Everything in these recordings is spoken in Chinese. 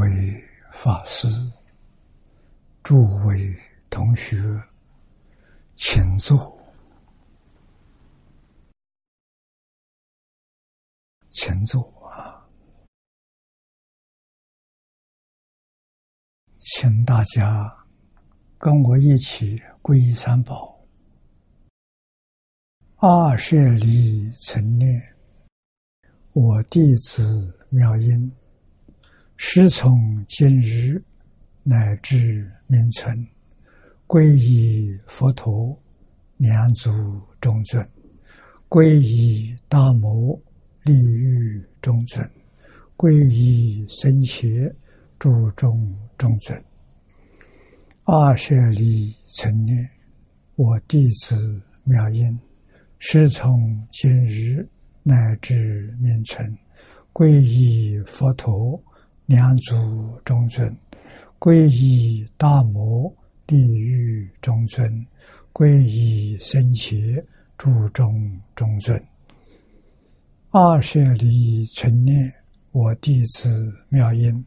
为法师、诸位同学，请坐，请坐啊！请大家跟我一起皈依三宝，二舍离存念，我弟子妙音。师从今日乃至明存，皈依佛陀，两祖中尊；皈依大摩，利欲中尊；皈依僧伽，注中中尊。二舍离存念，我弟子妙音，师从今日乃至明存，皈依佛陀。两祖中尊，皈依大摩利欲中尊，皈依僧伽注中中尊。二舍离存念，我弟子妙音，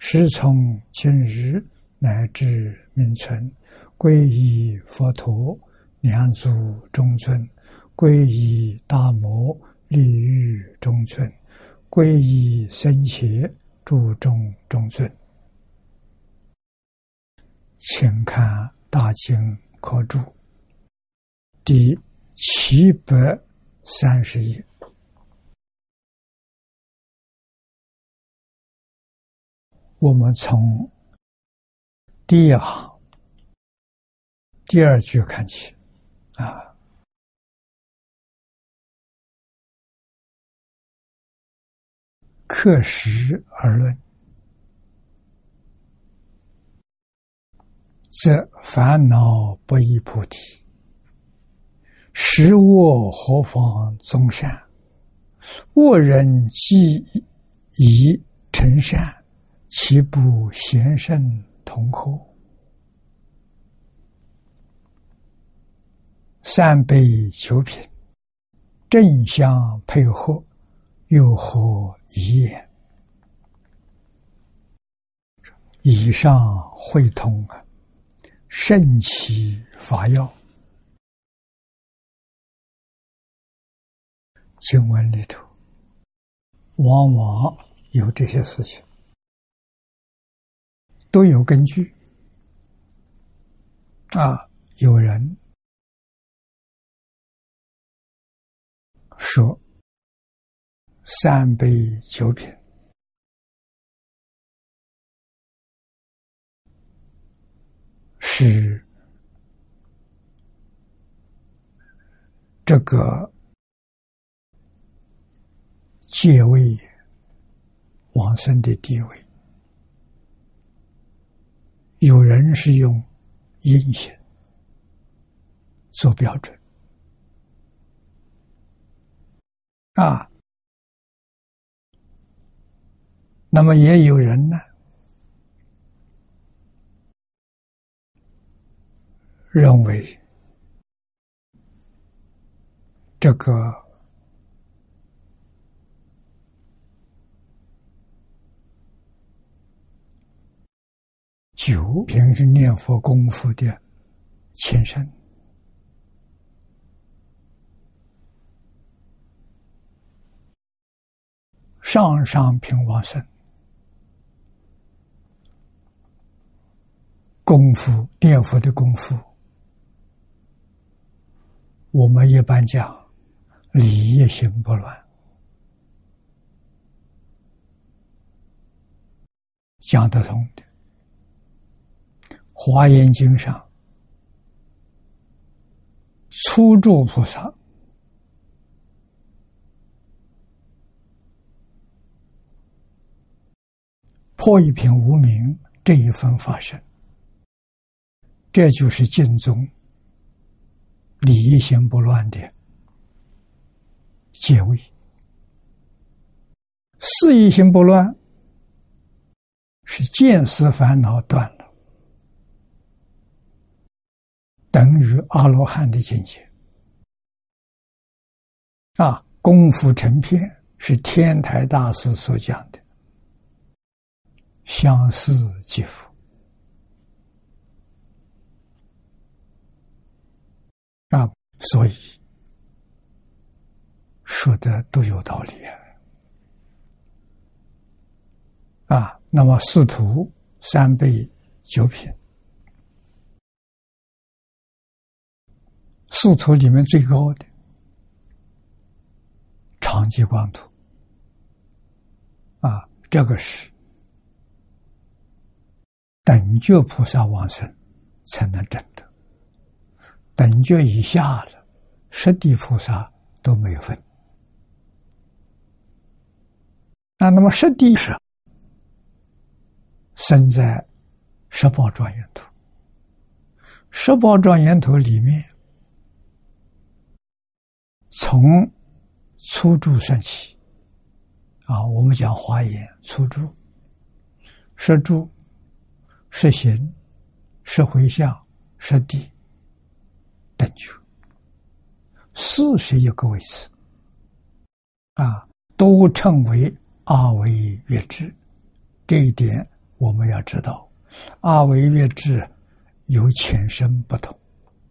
师从今日乃至明存，皈依佛陀两祖中尊，皈依大摩利欲中尊，皈依僧伽。注重中尊，请看《大经科注》第七百三十页。我们从第一行第二句看起，啊。刻时而论，则烦恼不依菩提，实我何妨宗善？恶人既已成善，岂不贤圣同后？三杯九品，正相配合。又何一言？以上会通啊，圣奇法药经文里头，往往有这些事情，都有根据啊。有人说。三杯酒品是这个阶位往生的地位。有人是用阴险做标准啊。那么也有人呢，认为这个酒平时念佛功夫的前身，上上平王生。功夫念佛的功夫，我们一般讲理业行不乱，讲得通的。华严经上，初住菩萨破一品无名这一分发生。这就是净宗理一心不乱的结尾，事一心不乱是见思烦恼断了，等于阿罗汉的境界。啊，功夫成片是天台大师所讲的，相思即佛啊，所以说的都有道理啊。啊，那么四图三倍九品，四图里面最高的长吉光图啊，这个是。等觉菩萨往生才能证得，等觉以下了，十地菩萨都没有分。那那么十地是生在十宝庄严图，十宝庄严图里面，从初住算起，啊，我们讲华严初住，十住。是行，是回向，是地，等觉，四十一个位置，啊，都称为二维月支。这一点我们要知道，二维月支有浅深不同，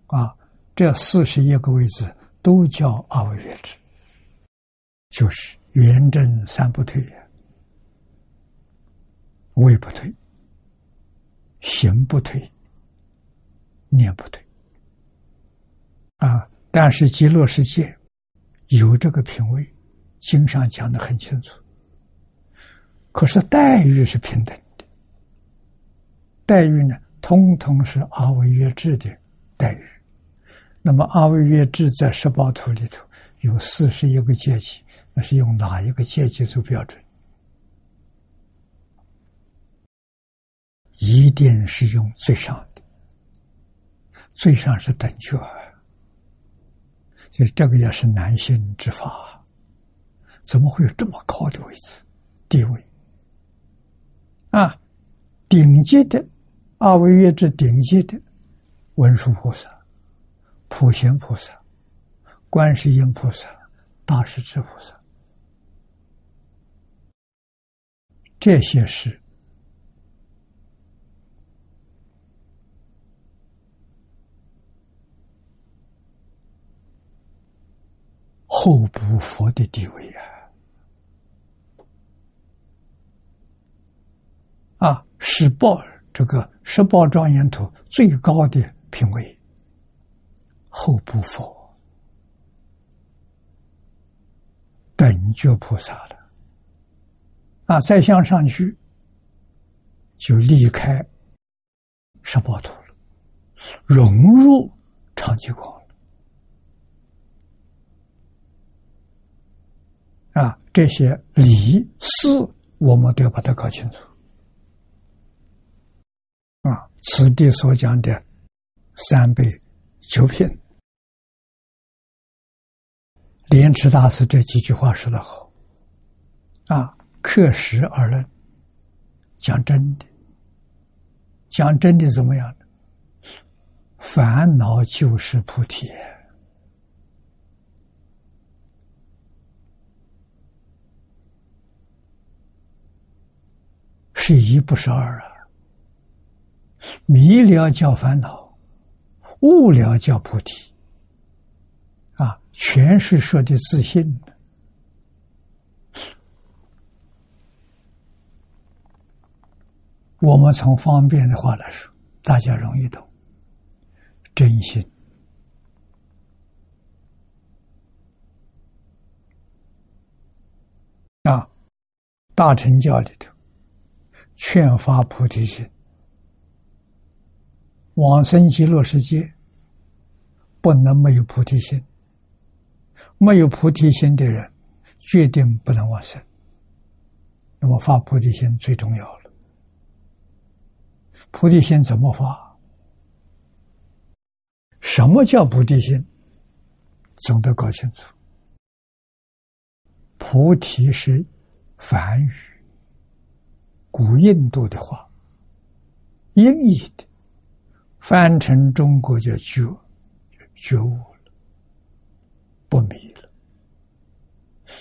啊，这四十一个位置都叫二维月支，就是圆正三不退，位不退。行不退，念不退，啊！但是极乐世界有这个品位，经上讲的很清楚。可是待遇是平等的，待遇呢，通通是阿维约制的待遇。那么阿维约制在十八图里头有四十一个阶级，那是用哪一个阶级做标准？一定是用最上的，最上是等觉，就这个也是男性之法，怎么会有这么高的位置地位？啊，顶级的二位月之顶级的文殊菩萨、普贤菩萨、观世音菩萨、大势至菩萨，这些是。后补佛的地位呀！啊，十报这个十报庄严图最高的品位，后补佛等觉菩萨了。啊，再向上去就离开十报土了，融入长吉光。啊，这些理事我们都要把它搞清楚。啊，此地所讲的三倍九品，莲池大师这几句话说的好。啊，克实而论，讲真的，讲真的怎么样？烦恼就是菩提。是一不是二啊！迷了叫烦恼，悟了叫菩提，啊，全是说的自信的。我们从方便的话来说，大家容易懂，真心啊，大乘教里头。劝发菩提心，往生极乐世界不能没有菩提心。没有菩提心的人，决定不能往生。那么发菩提心最重要了。菩提心怎么发？什么叫菩提心？总得搞清楚。菩提是梵语。古印度的话，音译的翻成中国叫觉，觉悟了，不迷了。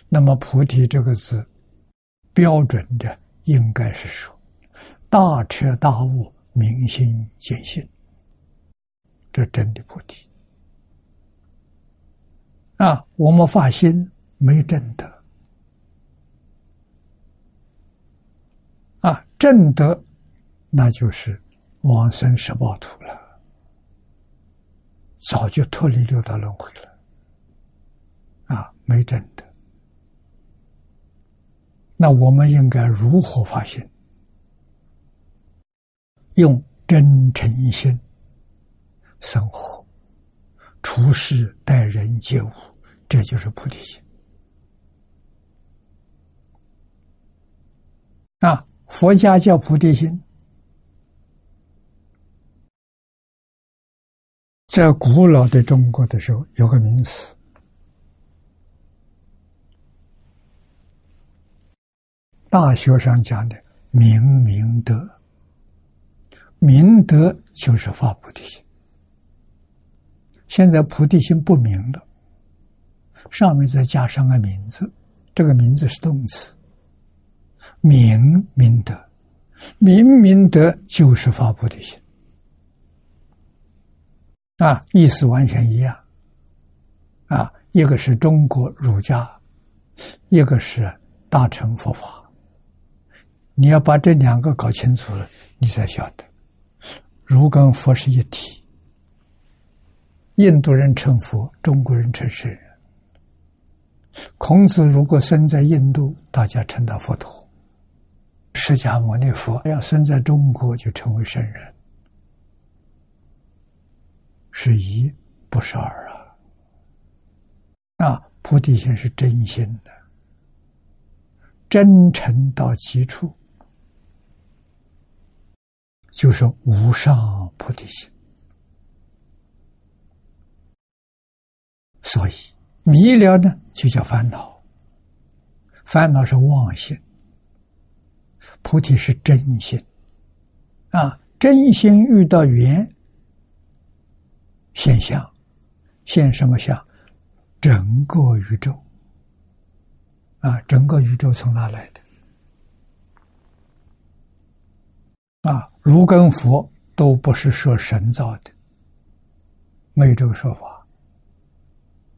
那么菩提这个字，标准的应该是说，大彻大悟，明心见性，这真的菩提啊！我们发心没正德啊，正德那就是往生十报土了，早就脱离六道轮回了啊，没正德。那我们应该如何发心？用真诚心生活、处事待人接物，这就是菩提心。啊，佛家叫菩提心，在古老的中国的时候有个名词。大学上讲的明明德，明德就是发菩提心。现在菩提心不明了，上面再加上个名字，这个名字是动词。明明德，明明德就是发菩提心，啊，意思完全一样。啊，一个是中国儒家，一个是大乘佛法。你要把这两个搞清楚了，你才晓得，儒跟佛是一体。印度人称佛，中国人称圣人。孔子如果生在印度，大家称他佛陀；释迦牟尼佛要生在中国，就成为圣人。是一，不是二啊！啊，菩提心是真心的，真诚到极处。就是无上菩提心，所以迷了呢，就叫烦恼。烦恼是妄心，菩提是真心。啊，真心遇到缘现象，现什么相？整个宇宙。啊，整个宇宙从哪来的？啊，如跟佛都不是说神造的，没有这个说法。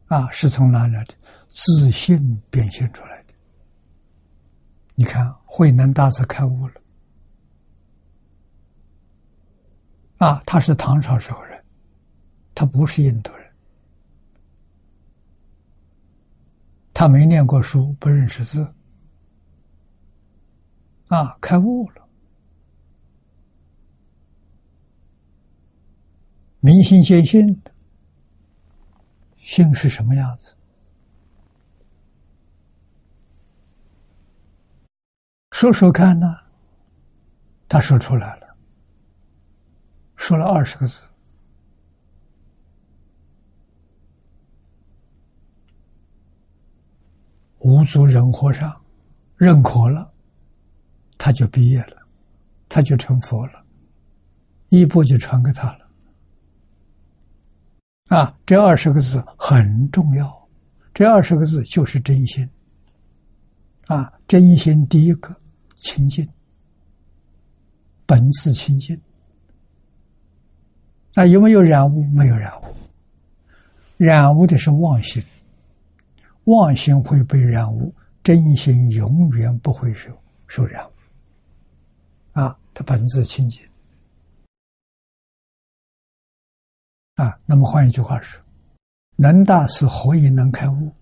啊，是从哪来的？自信变现出来。你看，慧能大师开悟了。啊，他是唐朝时候人，他不是印度人，他没念过书，不认识字。啊，开悟了。明心见性，性是什么样子？说说看呢？他说出来了，说了二十个字：五祖人和尚认可了，他就毕业了，他就成佛了，衣钵就传给他了。啊，这二十个字很重要，这二十个字就是真心。啊，真心第一个清净，本自清净。啊，有没有染污？没有染污，染污的是妄心，妄心会被染污，真心永远不会受受染污。啊，它本自清净。啊，那么换一句话说，能大师何以能开悟？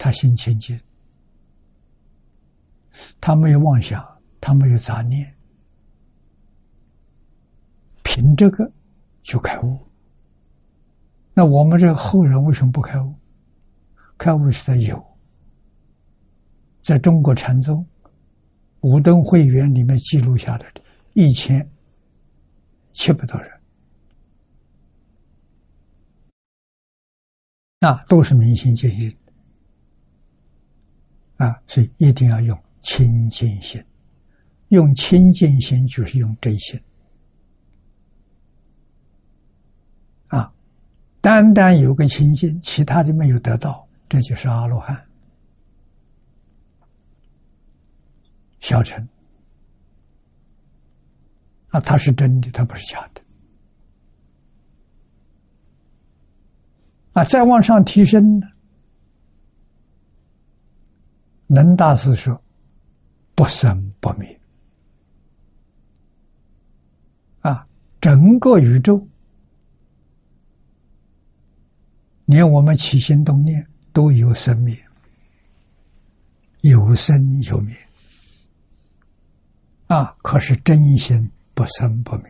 他心清净，他没有妄想，他没有杂念，凭这个就开悟。那我们这后人为什么不开悟？开悟是在有，在中国禅宗五灯会员里面记录下来的，一千七百多人。那都是明心见性啊，所以一定要用清净心，用清净心就是用真心啊。单单有个清净，其他的没有得到，这就是阿罗汉、小乘啊，他是真的，他不是假的。啊，再往上提升呢？能大师说：“不生不灭。”啊，整个宇宙，连我们起心动念都有生灭，有生有灭。啊，可是真心不生不灭，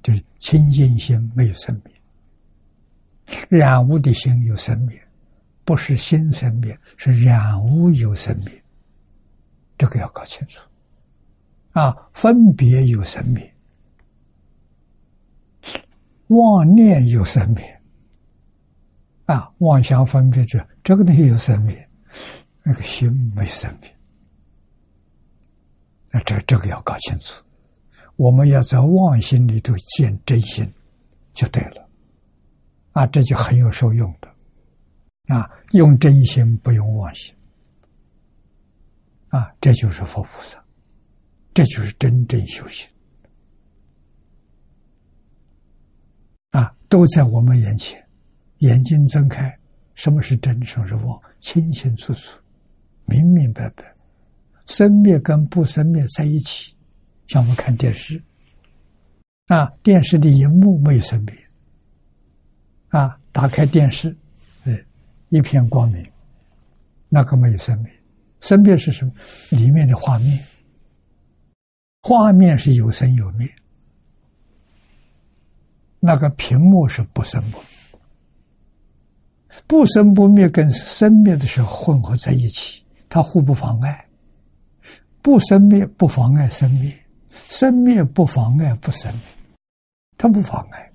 就是清净心没有生灭。染污的心有生灭，不是心生灭，是染污有生灭。这个要搞清楚。啊，分别有生灭，妄念有生灭。啊，妄想分别者，这个东西有生命，那个心没生命。那这这个要搞清楚。我们要在妄心里头见真心，就对了。啊，这就很有受用的，啊，用真心不用妄心，啊，这就是佛菩萨，这就是真正修行，啊，都在我们眼前，眼睛睁开，什么是真，什么是妄，清清楚楚，明明白白，生灭跟不生灭在一起，像我们看电视，啊，电视的荧幕没有生灭。啊！打开电视，哎，一片光明，那个没有生灭。生灭是什么？里面的画面，画面是有生有灭。那个屏幕是不生不灭，不生不灭跟生灭的时候混合在一起，它互不妨碍。不生灭不妨碍生灭，生灭不妨碍不生灭，它不妨碍。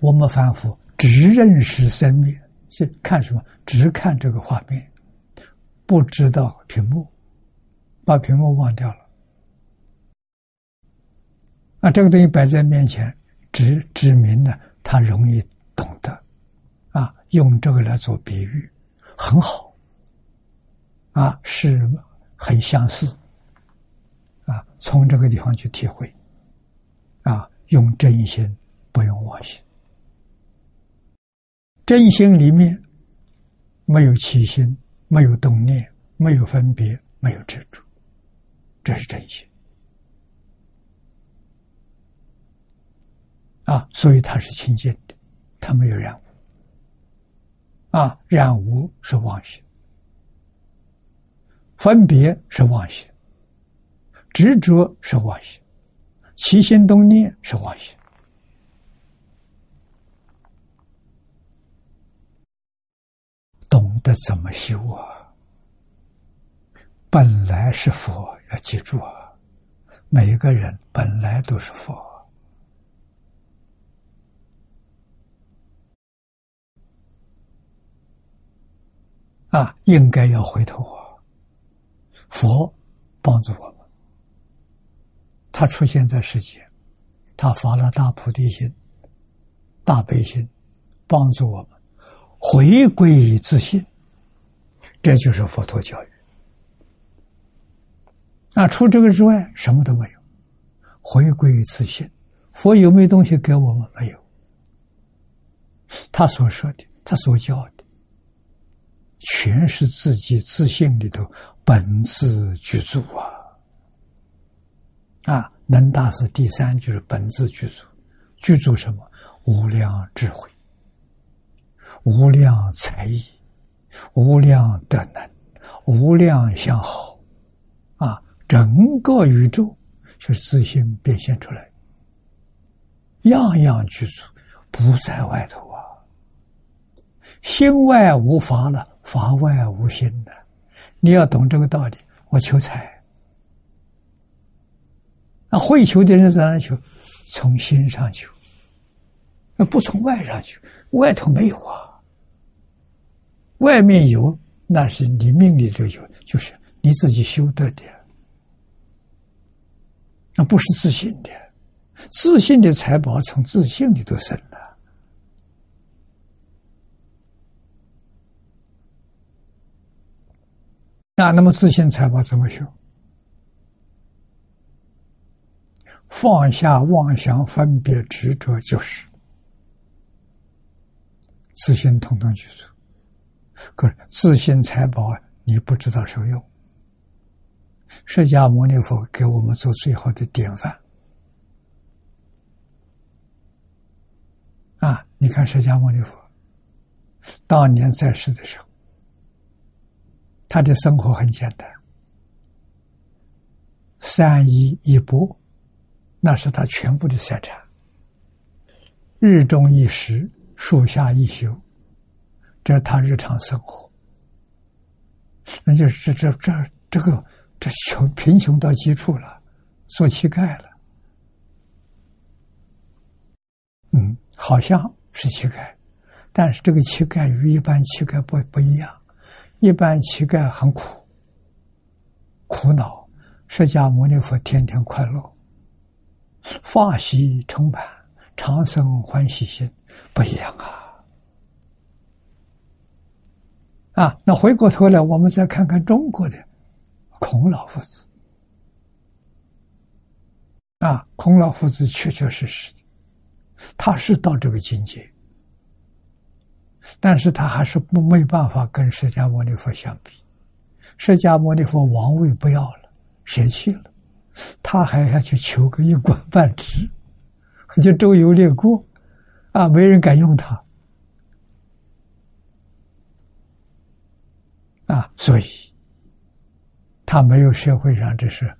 我们反复只认识生灭，是看什么？只看这个画面，不知道屏幕，把屏幕忘掉了。啊，这个东西摆在面前，指指明了他容易懂得。啊，用这个来做比喻，很好。啊，是很相似。啊，从这个地方去体会。啊，用真心，不用妄心。真心里面没有起心，没有动念，没有分别，没有执着，这是真心啊！所以它是清净的，它没有染污啊！染污是妄心，分别是妄心，执着是妄心，起心动念是妄心。得怎么修啊？本来是佛，要记住啊！每个人本来都是佛啊，应该要回头啊！佛帮助我们，他出现在世间，他发了大菩提心、大悲心，帮助我们。回归于自信，这就是佛陀教育。那除这个之外，什么都没有。回归于自信，佛有没有东西给我们？没有。他所说的，他所教的，全是自己自信里头本自具足啊！啊，能大师第三就是本自具足，具足什么？无量智慧。无量才艺，无量德能，无量相好，啊！整个宇宙是自信变现出来，样样具足，不在外头啊。心外无法了，法外无心的。你要懂这个道理。我求财，那会求的人在哪求？从心上求，那不从外上求，外头没有啊。外面有，那是你命里头有，就是你自己修得的，那不是自信的。自信的财宝从自信里头生的。那那么自信财宝怎么修？放下妄想、分别、执着，就是自信，统统具足。可是自信财宝，你不知道受用。释迦牟尼佛给我们做最好的典范。啊，你看释迦牟尼佛当年在世的时候，他的生活很简单，三衣一钵，那是他全部的财产。日中一食，树下一宿，这是他日常生活。那就是这这这这个这穷贫穷到极处了，做乞丐了。嗯。好像是乞丐，但是这个乞丐与一般乞丐不不一样。一般乞丐很苦，苦恼。释迦牟尼佛天天快乐，法喜充满，长生欢喜心，不一样啊！啊，那回过头来，我们再看看中国的孔老夫子。啊，孔老夫子确确实实。他是到这个境界，但是他还是不没办法跟释迦牟尼佛相比。释迦牟尼佛王位不要了，舍弃了，他还要去求个一官半职，就周游列国，啊，没人敢用他，啊，所以他没有社会上这是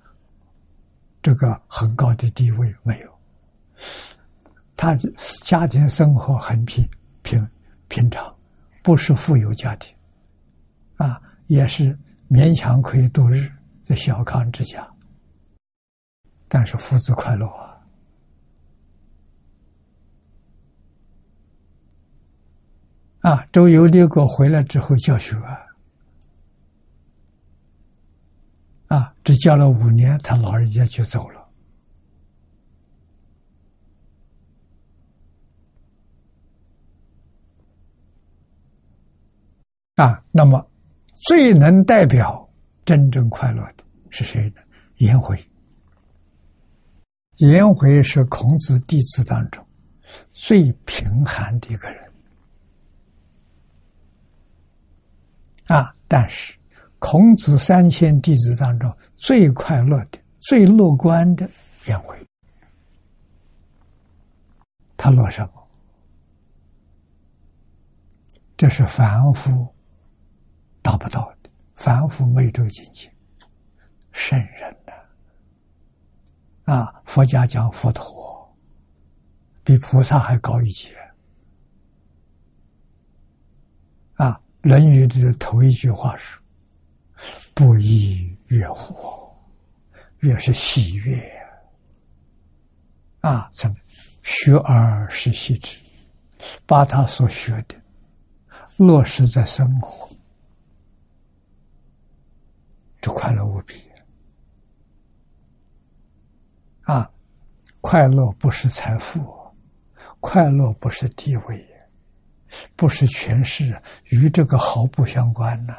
这个很高的地位，没有。他家庭生活很平平平常，不是富有家庭，啊，也是勉强可以度日的小康之家，但是父子快乐啊！啊，周游列国回来之后教学啊，啊，只教了五年，他老人家就走了。啊，那么最能代表真正快乐的是谁呢？颜回。颜回是孔子弟子当中最贫寒的一个人。啊，但是孔子三千弟子当中最快乐的、最乐观的颜回，他乐什么？这是凡夫。达不到的，凡夫没这个境界，圣人呢？啊，佛家讲佛陀比菩萨还高一级。啊，《论语》的头一句话是：“不亦乐乎？”越是喜悦。啊，怎么学而时习之，把他所学的落实在生活。就快乐无比啊！快乐不是财富，快乐不是地位，不是权势，与这个毫不相关呐。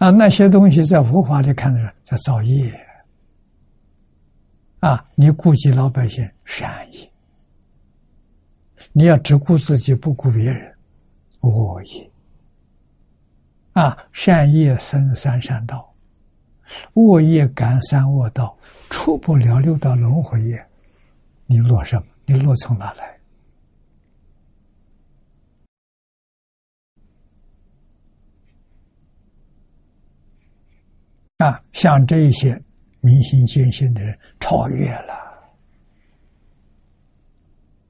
啊那些东西在佛法里看的叫造业啊！你顾及老百姓善意，你要只顾自己不顾别人。恶业啊，善业生三善道，恶业感三恶道，出不了六道轮回业。你落什么？你落从哪来？啊，像这些明心见性的人，超越了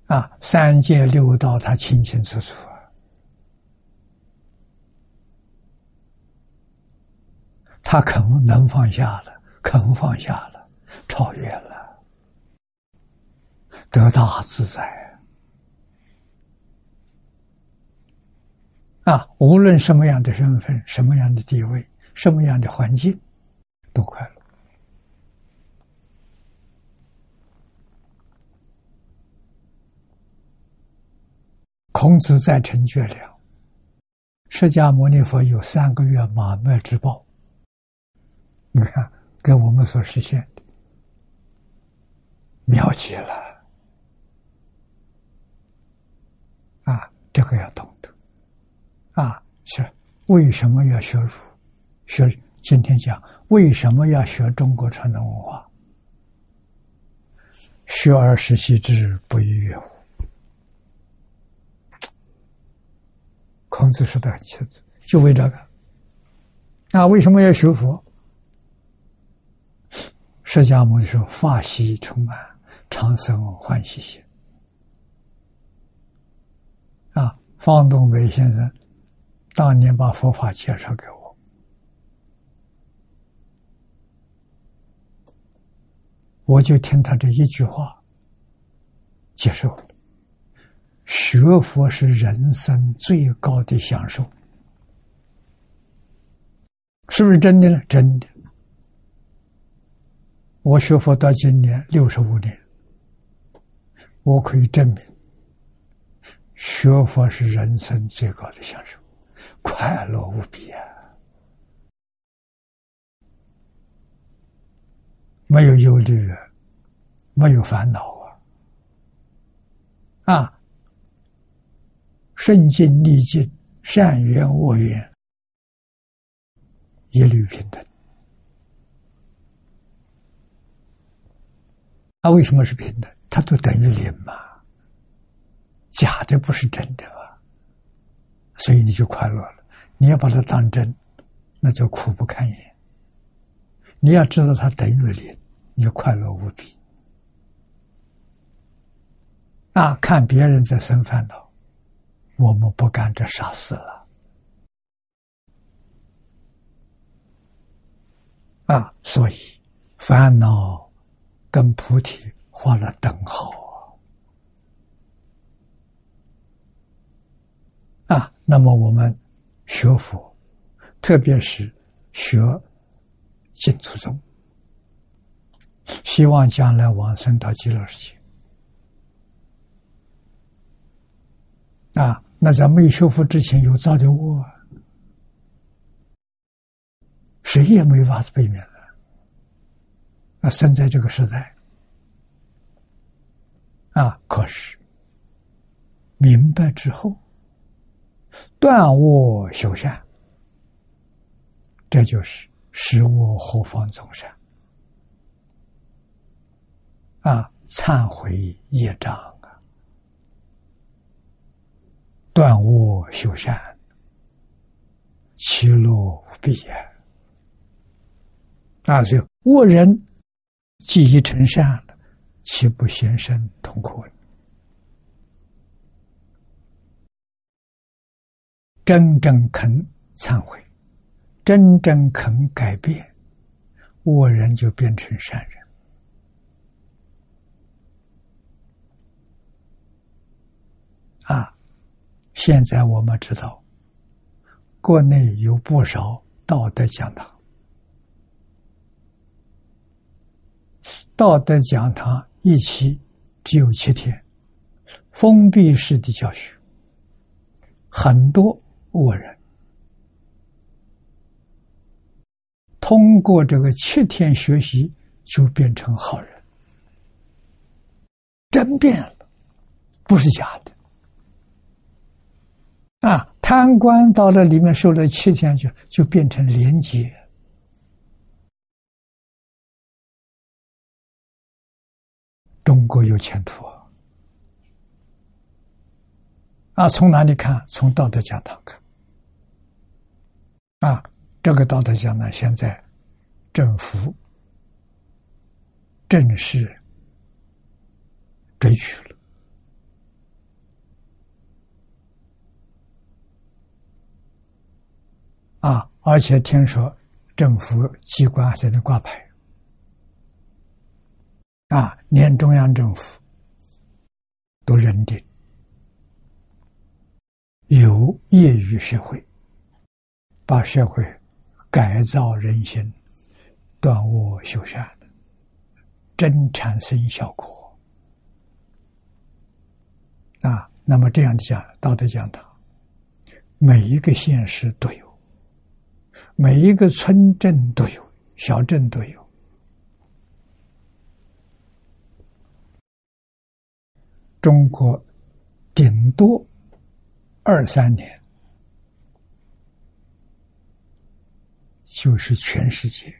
啊，三界六道他清清楚楚。他肯能放下了，肯放下了，超越了，得大自在啊！无论什么样的身份、什么样的地位、什么样的环境，都快乐。孔子在成绝了，释迦牟尼佛有三个月马麦之报。你看，跟我们所实现的妙极了啊！这个要懂得啊！是为什么要学儒？学今天讲为什么要学中国传统文化？学而时习之，不亦乐乎？孔子说的很清楚，就为这个。那为什么要学佛？释迦牟尼说：“法喜充满，长生欢喜心。”啊，方东伟先生当年把佛法介绍给我，我就听他这一句话，接受了。学佛是人生最高的享受。是不是真的呢？真的。我学佛到今年六十五年，我可以证明，学佛是人生最高的享受，快乐无比啊！没有忧虑，没有烦恼啊，啊，顺境逆境，善缘恶缘。一律平等，那为什么是平等？它都等于零嘛，假的不是真的嘛，所以你就快乐了。你要把它当真，那就苦不堪言。你要知道它等于零，你快乐无比。啊，看别人在生烦恼，我们不干这傻事了。啊，所以烦恼跟菩提画了等号啊！那么我们学佛，特别是学净土宗，希望将来往生到极乐世界啊！那在没修复之前有造的恶。谁也没法子避免的。啊，生在这个时代，啊，可是明白之后，断恶修善，这就是使我何方众生啊，忏悔业障啊，断恶修善，其乐无比呀。啊，所以恶人既已成善了，岂不先生痛苦？真正肯忏悔，真正肯改变，恶人就变成善人。啊，现在我们知道，国内有不少道德讲堂。道德讲堂一期只有七天，封闭式的教学，很多恶人通过这个七天学习就变成好人，真变了，不是假的。啊，贪官到了里面受了七天就就变成廉洁。中国有前途啊！从哪里看？从道德讲堂看。啊，这个道德讲呢现在政府正式追取了。啊，而且听说政府机关还在那挂牌。啊，连中央政府都认定有业余社会，把社会改造人心、断恶修善，真产生效果。啊，那么这样的讲道德讲堂，每一个县市都有，每一个村镇都有，小镇都有。中国顶多二三年，就是全世界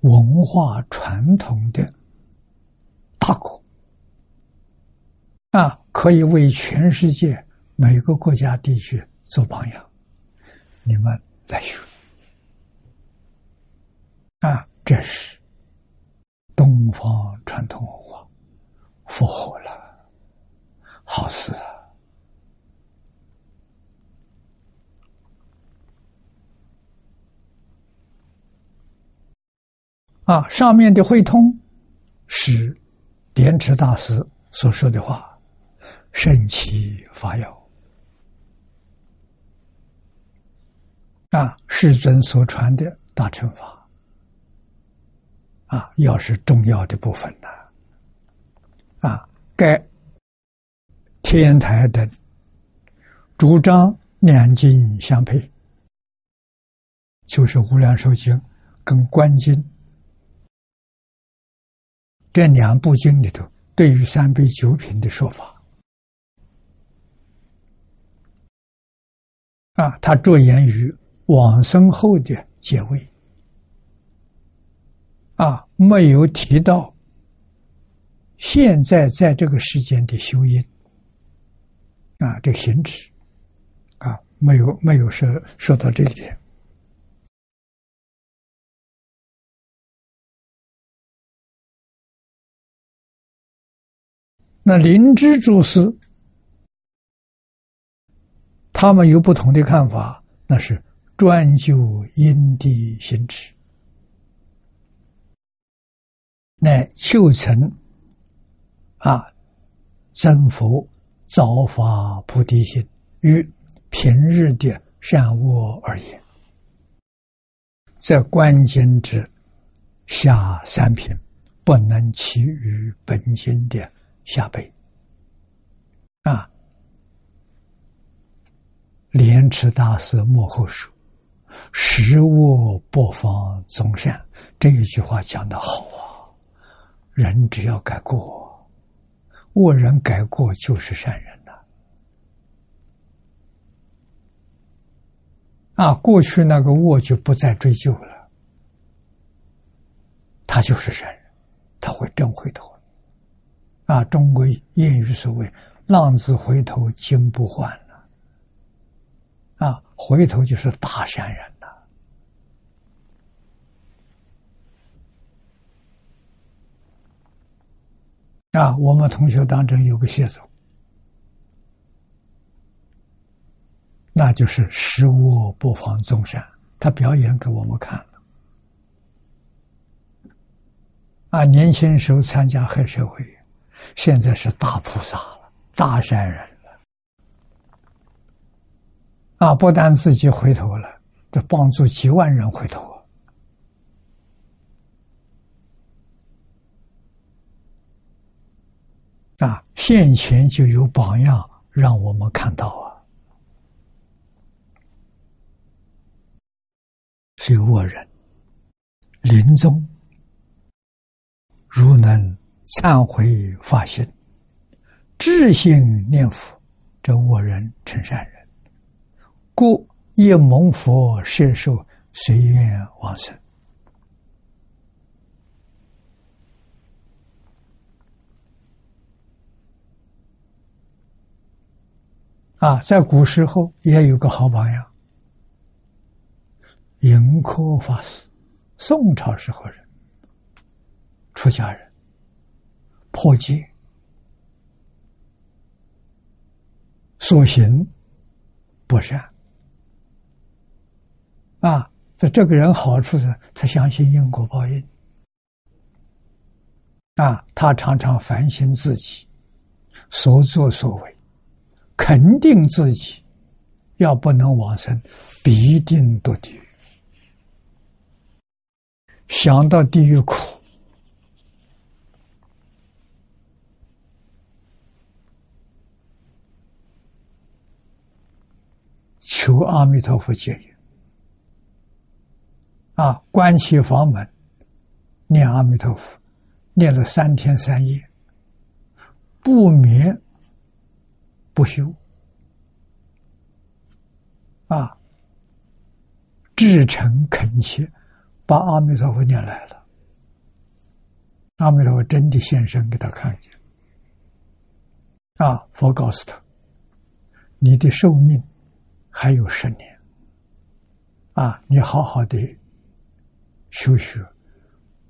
文化传统的大国啊，可以为全世界每个国家地区做榜样。你们来学。啊，这是东方传统文化复活了，好事啊！啊，上面的汇通是莲池大师所说的话，圣其法药啊，世尊所传的大乘法。啊，要是重要的部分呢？啊，该天台等主张两经相配，就是《无量寿经》跟《观经》这两部经里头，对于三杯九品的说法，啊，他着眼于往生后的结位。啊，没有提到现在在这个时间的修因啊，这行止啊，没有没有说说到这一点。那灵芝祖师他们有不同的看法，那是专就因地行持。乃修成啊，增佛造法菩提心，与平日的善恶而言，在关键之下三品，不能起于本经的下辈啊。莲池大师幕后说：“十恶不妨众善。”这一句话讲的好啊。人只要改过，恶人改过就是善人了。啊，过去那个恶就不再追究了，他就是善人，他会真回头。啊，中国谚语所谓“浪子回头金不换”，回头就是大善人。啊，我们同学当中有个谢总，那就是食物不妨众善，他表演给我们看了。啊，年轻时候参加黑社会，现在是大菩萨了，大善人。啊，不但自己回头了，这帮助几万人回头。啊，现前就有榜样让我们看到啊！所以我人临终如能忏悔发心，智心念佛，这我人成善人，故亦蒙佛摄受，随愿往生。啊，在古时候也有个好榜样，盈科法师，宋朝时候人，出家人，破戒，所行不善。啊，这这个人好处是，他相信因果报应。啊，他常常反省自己所作所为。肯定自己，要不能往生，必定堕地狱。想到地狱苦，求阿弥陀佛戒言。啊，关起房门，念阿弥陀佛，念了三天三夜，不眠不休，啊，至诚恳切，把阿弥陀佛念来了。阿弥陀佛真的现身给他看见，啊，佛告诉他，你的寿命还有十年，啊，你好好的。修学，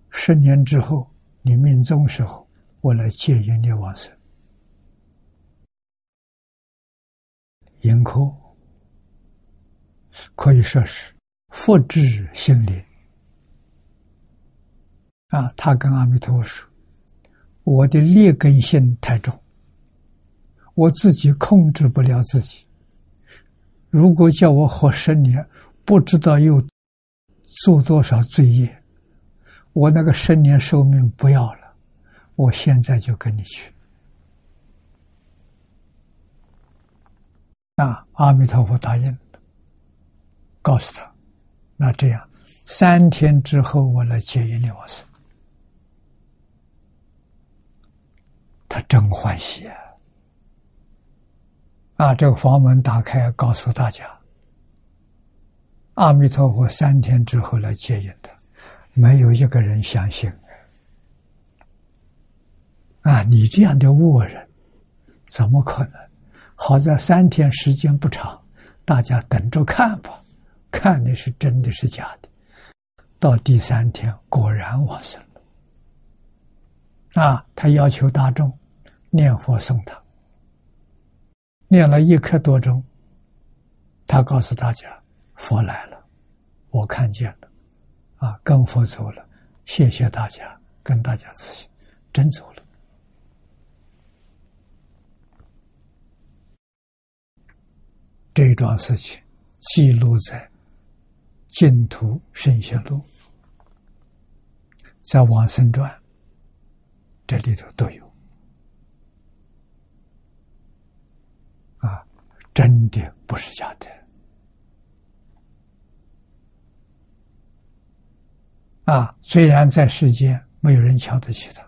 十年之后，你命终时候，我来接引你往生。迎客可以说是佛智心灵啊。他跟阿弥陀佛说：“我的劣根性太重，我自己控制不了自己。如果叫我活十年，不知道又。”做多少罪业，我那个十年寿命不要了，我现在就跟你去。啊，阿弥陀佛答应了，告诉他，那这样三天之后我来接引你往生。他真欢喜啊！啊，这个房门打开，告诉大家。阿弥陀佛，三天之后来接引他，没有一个人相信。啊，你这样的恶人，怎么可能？好在三天时间不长，大家等着看吧，看的是真的是假的。到第三天，果然往生了。啊，他要求大众念佛送他，念了一刻多钟，他告诉大家。佛来了，我看见了，啊，跟佛走了，谢谢大家，跟大家自信，真走了。这桩事情记录在《净土圣贤录》在《往生传》这里头都有，啊，真的不是假的。啊，虽然在世间没有人瞧得起他，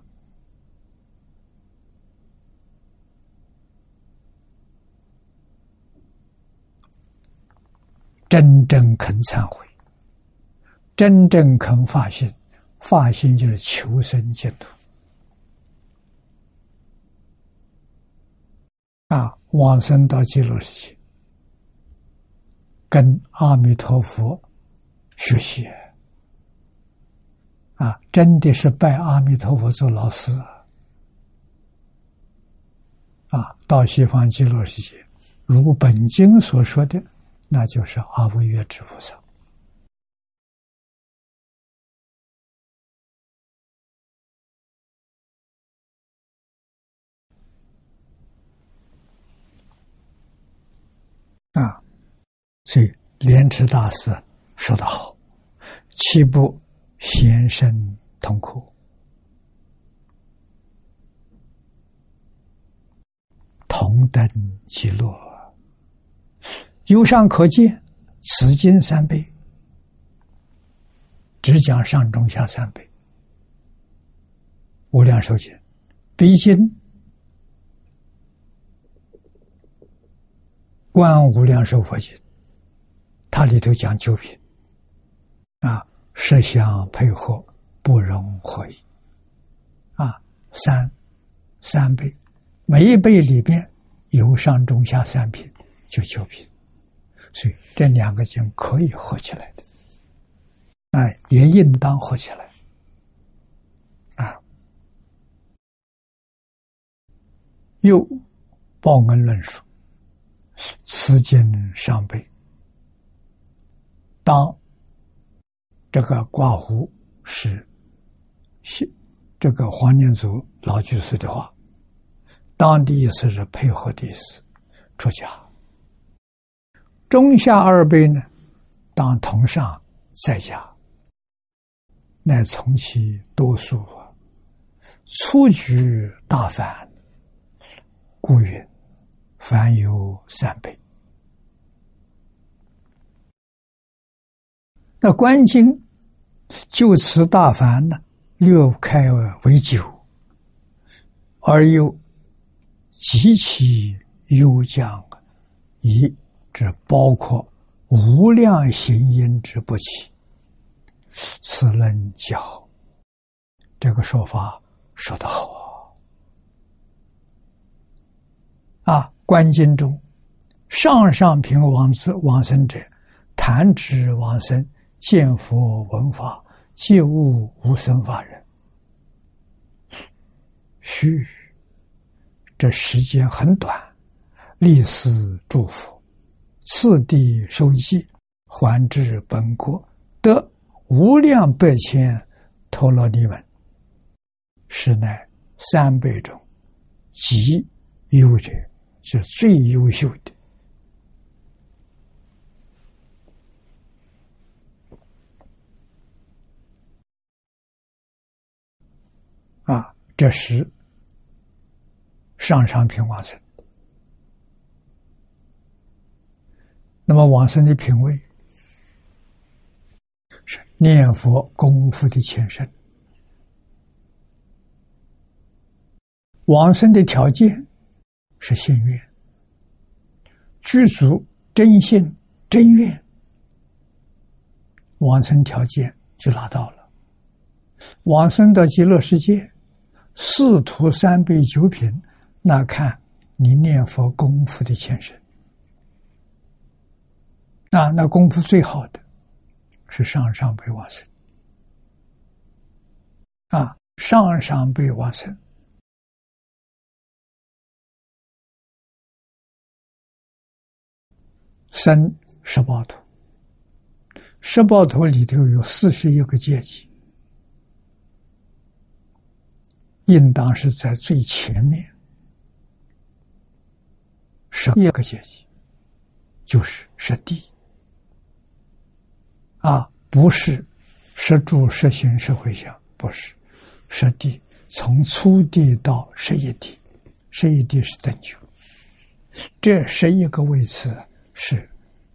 真正肯忏悔，真正肯发心，发心就是求生净土。啊，往生到极乐世界，跟阿弥陀佛学习。啊，真的是拜阿弥陀佛做老师啊！到西方极乐世界，如本经所说的，那就是阿惟越之菩萨啊。所以莲池大师说得好：“七不。”先生痛苦，同等极乐。由上可见，此经三倍，只讲上中下三倍。无量寿经，比经观无量寿佛经，它里头讲九品啊。设相配合，不容合一。啊，三三倍，每一倍里边有上中下三品，就九品，所以这两个经可以合起来的，哎，也应当合起来。啊，又报恩论述，此经上辈，当。这个挂壶是，是这个黄念祖老居士的话，当地意思是配合的意思，出家。中下二辈呢，当同上在家，乃从其多数初举大凡，故云凡有三辈。那观经就此大凡呢，略开为九，而又极其幽讲，以这包括无量行因之不起，此论教。这个说法说得好啊！啊，观经中，上上品往子往生者，弹指往生，见佛闻法，皆悟无生法人。须这时间很短，历史祝福，次第收集，还至本国，得无量百千陀罗尼门。是乃三辈中极优者，是最优秀的啊！这是上上品往生。那么往生的品位是念佛功夫的前身。往生的条件是信愿，具足真信真愿，往生条件就拿到了。往生到极乐世界，四徒三杯九品，那看你念佛功夫的前身。那，那功夫最好的是上上辈往生。啊，上上辈往生。生十八图，十八图里头有四十一个阶级，应当是在最前面。十一个阶级就是十地啊，不是十住、十行、十回向，不是十地，从初地到十一地，十一地是等觉，这十一个位次。是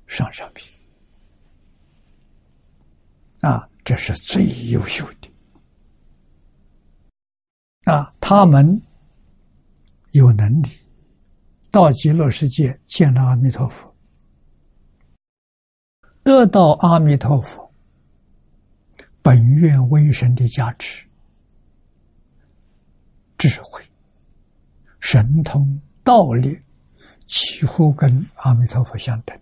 上上品啊，这是最优秀的啊！他们有能力到极乐世界见了阿弥陀佛，得到阿弥陀佛本愿威神的加持、智慧、神通、道力。几乎跟阿弥陀佛相等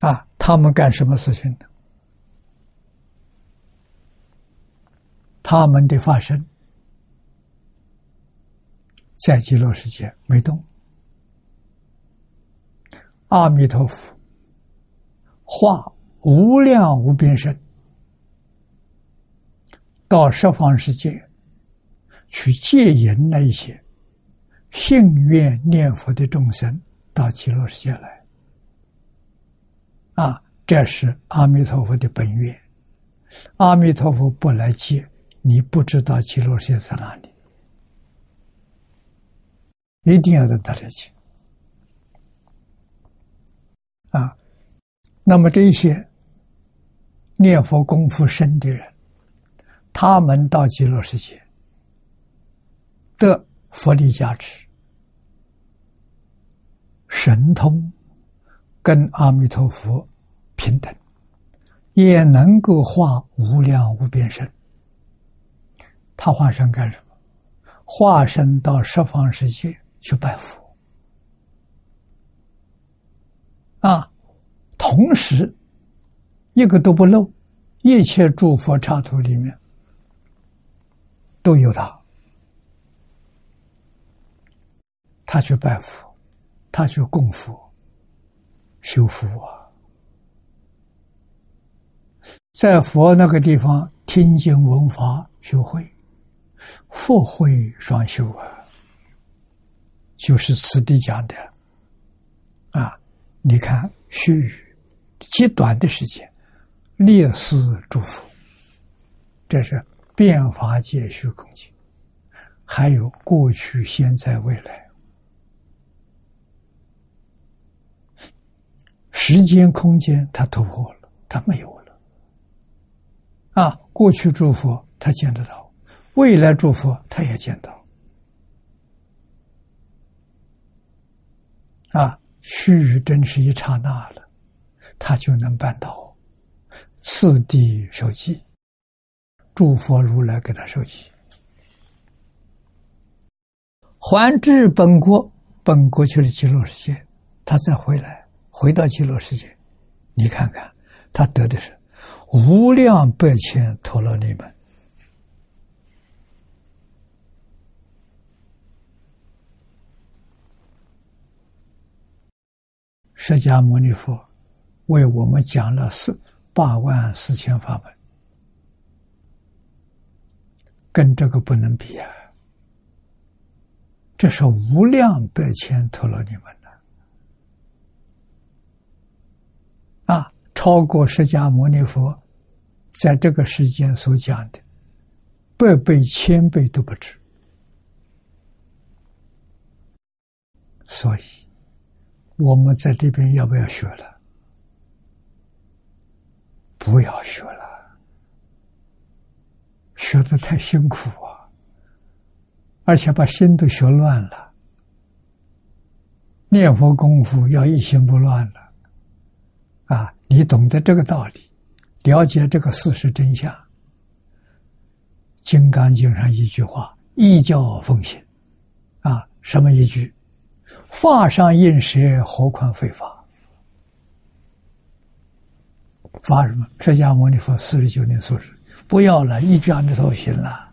啊！他们干什么事情呢？他们的发生在极乐世界没动，阿弥陀佛化无量无边身到十方世界。去接引那些信愿念佛的众生到极乐世界来，啊，这是阿弥陀佛的本愿。阿弥陀佛不来接，你不知道极乐世界在哪里，一定要等他来接。啊，那么这些念佛功夫深的人，他们到极乐世界。的佛力加持、神通，跟阿弥陀佛平等，也能够化无量无边身。他化身干什么？化身到十方世界去拜佛啊！同时，一个都不漏，一切诸佛刹土里面都有他。他去拜佛，他去供佛、修福啊，在佛那个地方听经闻法修慧，佛慧双修啊，就是此地讲的啊。你看须臾极短的时间，列世祝福，这是变法界虚空界，还有过去、现在、未来。时间、空间，他突破了，他没有了。啊，过去诸佛他见得到，未来诸佛他也见到。啊，须臾真是一刹那了，他就能办到次第受记，诸佛如来给他受记，还至本国，本国就是极乐世界，他再回来，回到极乐世界，你看看，他得的是无量百千陀罗尼门。释迦牟尼佛为我们讲了四八万四千法门，跟这个不能比啊！这是无量百千陀罗尼门的啊，超过释迦牟尼佛在这个世间所讲的百倍、千倍都不止，所以。我们在这边要不要学了？不要学了，学的太辛苦啊，而且把心都学乱了。念佛功夫要一心不乱了，啊，你懂得这个道理，了解这个事实真相，《金刚经》上一句话：“一教奉行”，啊，什么一句？法上应舍，何况非法？法什么？释迦牟尼佛四十九年所说：“不要了，一卷子都行了。”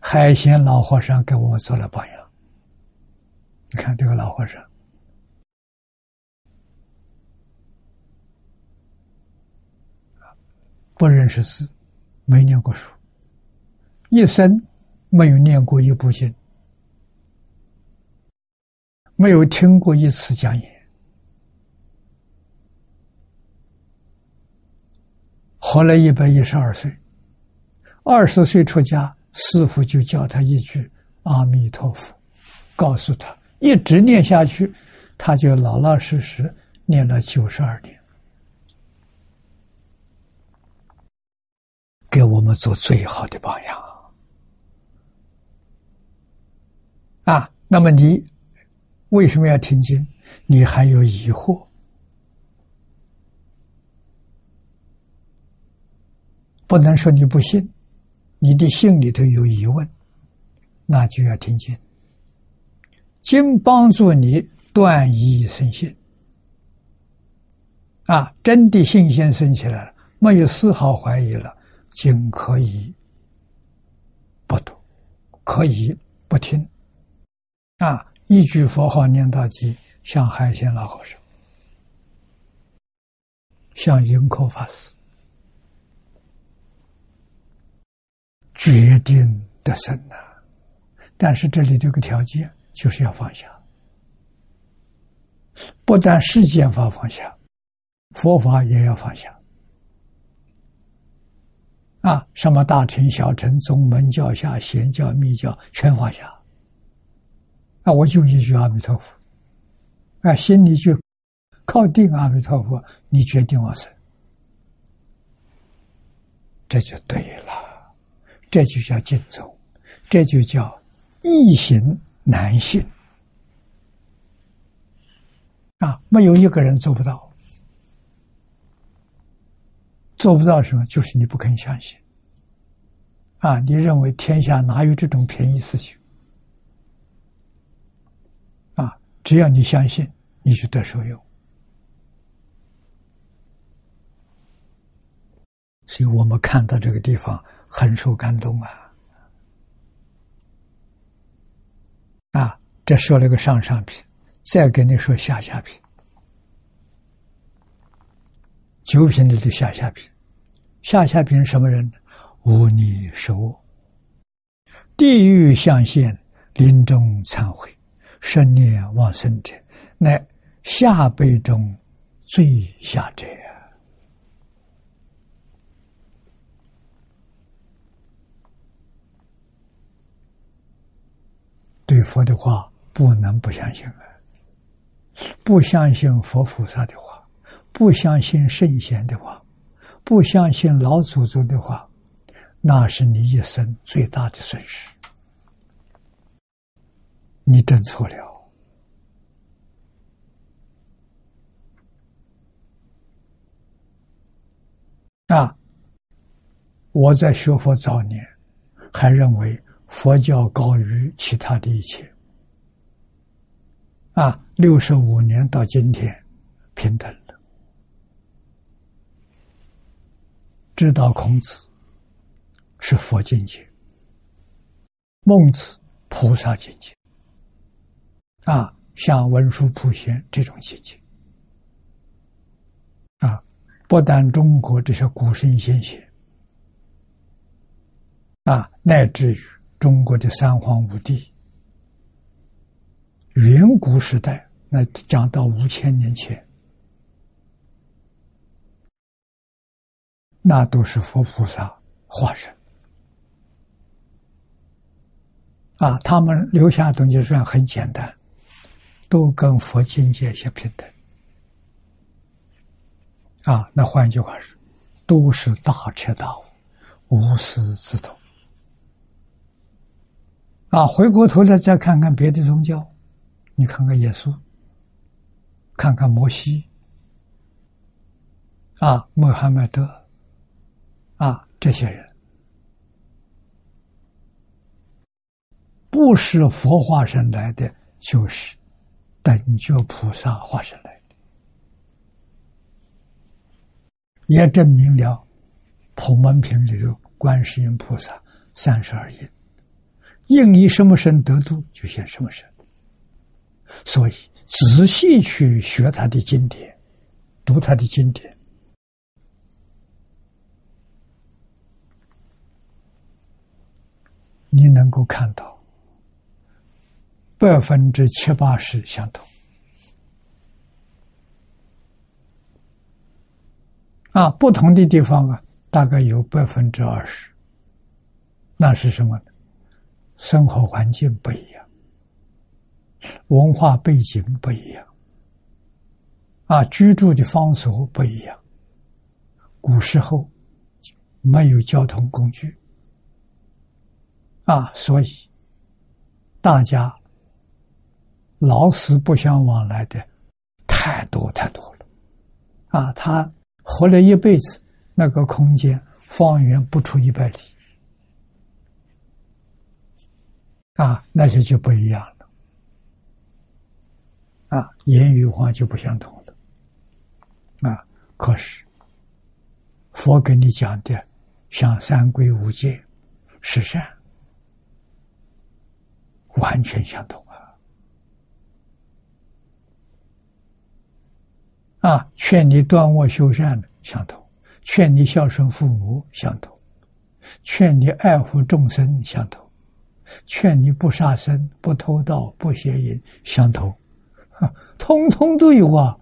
海鲜老和尚给我们做了榜样。你看这个老和尚，不认识字，没念过书，一生没有念过一部经。没有听过一次讲演，活了一百一十二岁，二十岁出家，师傅就教他一句阿弥陀佛，告诉他一直念下去，他就老老实实念了九十二年，给我们做最好的榜样啊！那么你。为什么要听经？你还有疑惑，不能说你不信，你的心里头有疑问，那就要听经。经帮助你断疑生信，啊，真的信心生起来了，没有丝毫怀疑了，经可以不读，可以不听，啊。一句佛号念到底，像海鲜老和尚，像云口法师，决定得胜呐！但是这里这个条件就是要放下，不但世间法放下，佛法也要放下。啊，什么大乘、小乘、宗门、教下、贤教、密教，全放下。啊，我就一句阿弥陀佛，啊，心里就靠定阿弥陀佛，你决定往生，这就对了，这就叫敬重，这就叫易行难行，啊，没有一个人做不到，做不到什么，就是你不肯相信，啊，你认为天下哪有这种便宜事情？只要你相信，你就得受用。所以我们看到这个地方很受感动啊！啊，这说了个上上品，再跟你说下下品。九品里的下下品，下下品什么人？无逆受我，地狱相现，临终忏悔。生念往生者，乃下辈中最下者。对佛的话不能不相信啊！不相信佛菩萨的话，不相信圣贤的话，不相信老祖宗的话，那是你一生最大的损失。你真错了啊！我在学佛早年，还认为佛教高于其他的一切。啊，六十五年到今天，平等了。知道孔子是佛境界，孟子菩萨境界。啊，像文殊普贤这种境界，啊，不但中国这些古圣先贤，啊，乃至于中国的三皇五帝，远古时代，那讲到五千年前，那都是佛菩萨化身，啊，他们留下东西虽然很简单。都跟佛境界相平等，啊，那换句话说，都是大彻大悟、无师自通。啊，回过头来再看看别的宗教，你看看耶稣，看看摩西，啊，穆罕默德，啊，这些人，不是佛化身来的，就是。等觉菩萨化身来的，也证明了《普门品》里头观世音菩萨三十二应，应以什么身得度，就现什么身。所以仔细去学他的经典，读他的经典，你能够看到。百分之七八十相同，啊，不同的地方啊，大概有百分之二十。那是什么呢？生活环境不一样，文化背景不一样，啊，居住的方式不一样。古时候没有交通工具，啊，所以大家。老死不相往来的太多太多了，啊，他活了一辈子，那个空间方圆不出一百里，啊，那些就不一样了，啊，言语话就不相同了，啊，可是佛给你讲的像三归五戒、十善，完全相同。啊，劝你断恶修善的相同，劝你孝顺父母相同，劝你爱护众生相同，劝你不杀生、不偷盗、不邪淫相同，啊，通通都有啊！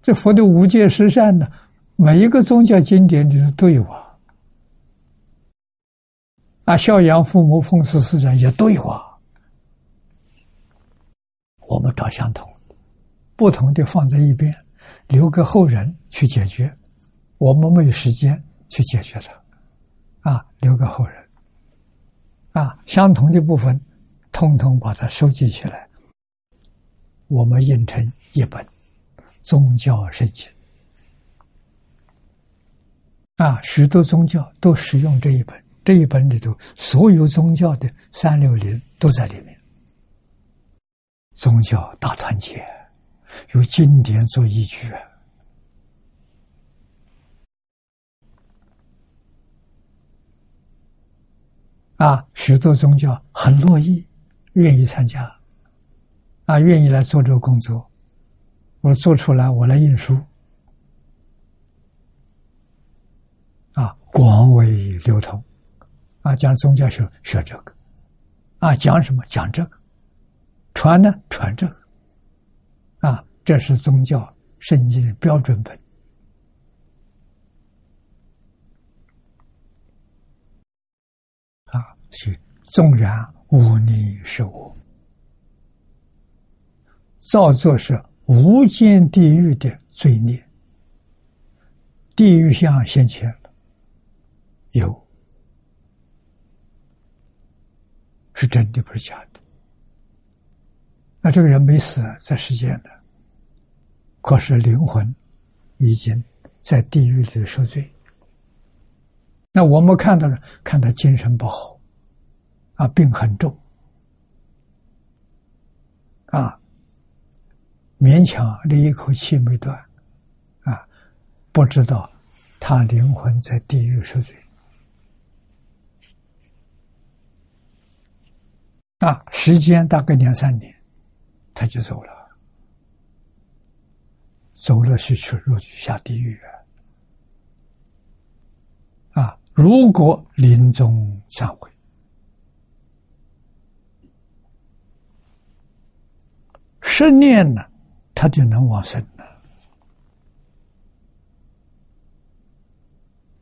这佛的五戒十善呢，每一个宗教经典里都有啊。啊，孝养父母、奉事师长也都有啊。我们找相同，不同的放在一边。留给后人去解决，我们没有时间去解决它，啊，留给后人，啊，相同的部分，通通把它收集起来，我们印成一本宗教圣经，啊，许多宗教都使用这一本，这一本里头所有宗教的三六零都在里面，宗教大团结。有经典做依据啊，许多宗教很乐意、愿意参加，啊，愿意来做这个工作。我做出来，我来印书，啊，广为流通，啊，讲宗教学学这个，啊，讲什么？讲这个，传呢？传这个。这是宗教圣经的标准本。啊，是纵然无你是我，造作是无间地狱的罪孽，地狱像现前了，有，是真的，不是假的。那这个人没死，在世间的，可是灵魂已经在地狱里受罪。那我们看到了，看他精神不好，啊，病很重，啊，勉强连一口气没断，啊，不知道他灵魂在地狱受罪，啊，时间大概两三年。他就走了，走了是去入下地狱啊！如果临终忏悔，十念呢，他就能往生了。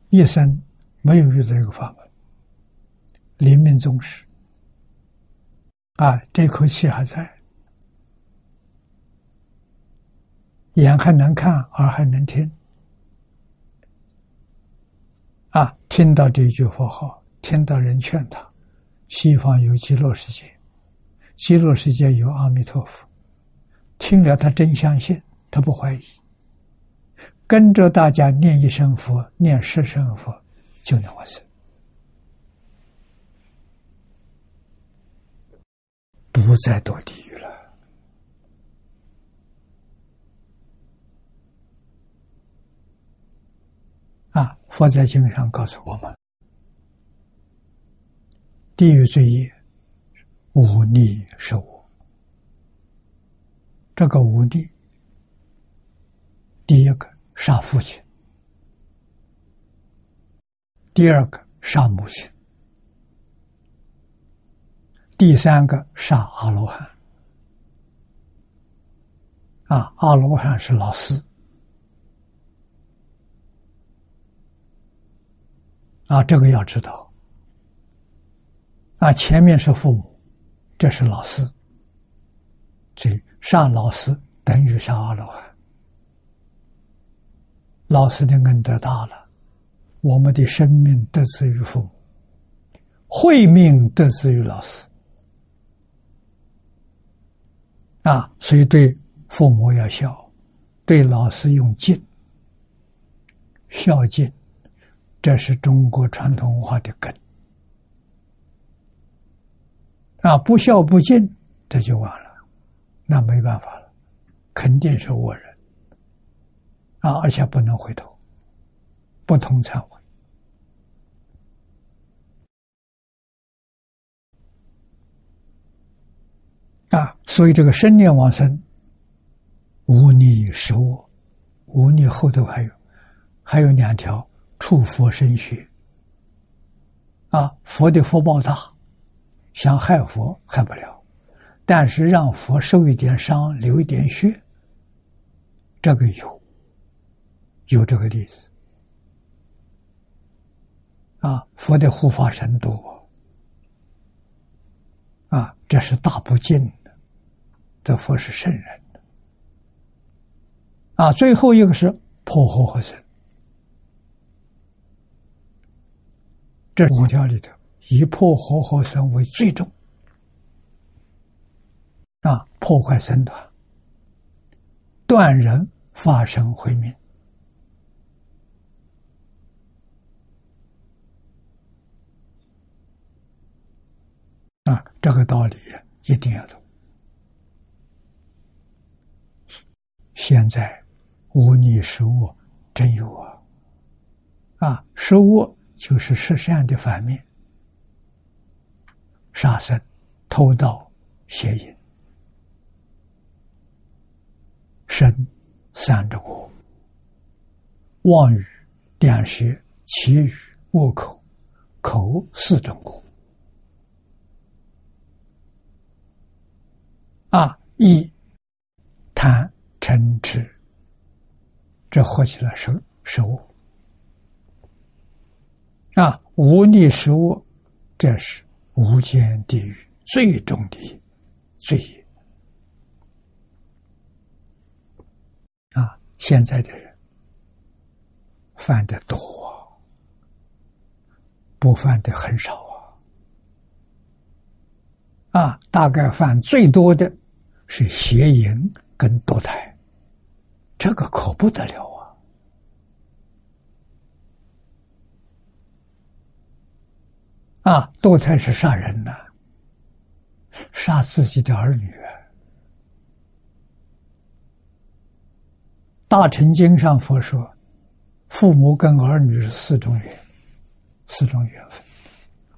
一生没有遇到这个法门，临命终时，啊，这口气还在。眼还能看，耳还能听，啊！听到这一句佛号，听到人劝他，西方有极乐世界，极乐世界有阿弥陀佛，听了他真相信，他不怀疑，跟着大家念一声佛，念十声佛，就能完生，不再堕地狱。啊！佛在经上告诉我们：地狱罪业无逆是我。这个无逆，第一个杀父亲，第二个杀母亲，第三个杀阿罗汉。啊，阿罗汉是老师。啊，这个要知道。啊，前面是父母，这是老师，这上老师等于上阿罗汉。老师的恩德大了，我们的生命得自于父母，慧命得自于老师。啊，所以对父母要孝，对老师用敬，孝敬。这是中国传统文化的根啊！不孝不敬，这就完了，那没办法了，肯定是恶人啊！而且不能回头，不通忏悔啊！所以这个生念往生，无逆是我，无逆后头还有还有两条。触佛身血，啊，佛的福报大，想害佛害不了，但是让佛受一点伤，流一点血，这个有，有这个例子，啊，佛的护法神多，啊，这是大不敬的，这佛是圣人的，啊，最后一个是破获和合僧。这五条里头，以破活活身为最重啊！破坏僧团，断人发生毁灭啊！这个道理一定要懂。现在无逆食物真有啊！啊，食物。就是十善的反面，杀生、偷盗、邪淫、身三种恶，妄语两舌、绮语、恶口、口四种恶。啊，一贪嗔痴，这合起来是是恶。啊，无逆食物，这是无间地狱最重的罪业。啊，现在的人犯的多，不犯的很少啊。啊，大概犯最多的是邪淫跟堕胎，这个可不得了啊！堕胎是杀人呐，杀自己的儿女。大乘经上佛说。父母跟儿女是四种缘，四种缘分，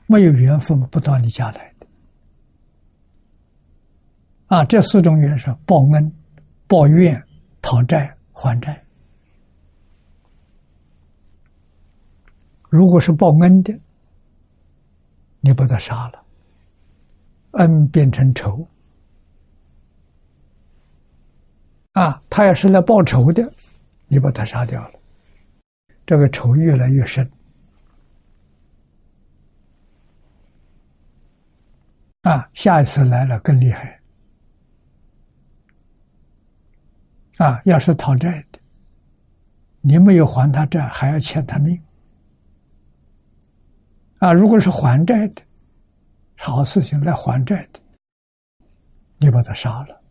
没有缘分不到你家来的。啊，这四种缘是报恩、报怨、讨债、还债。如果是报恩的，你把他杀了，恩变成仇。啊，他要是来报仇的，你把他杀掉了。这个仇越来越深啊！下一次来了更厉害啊！要是讨债的，你没有还他债，还要欠他命啊！如果是还债的，好事情来还债的，你把他杀了。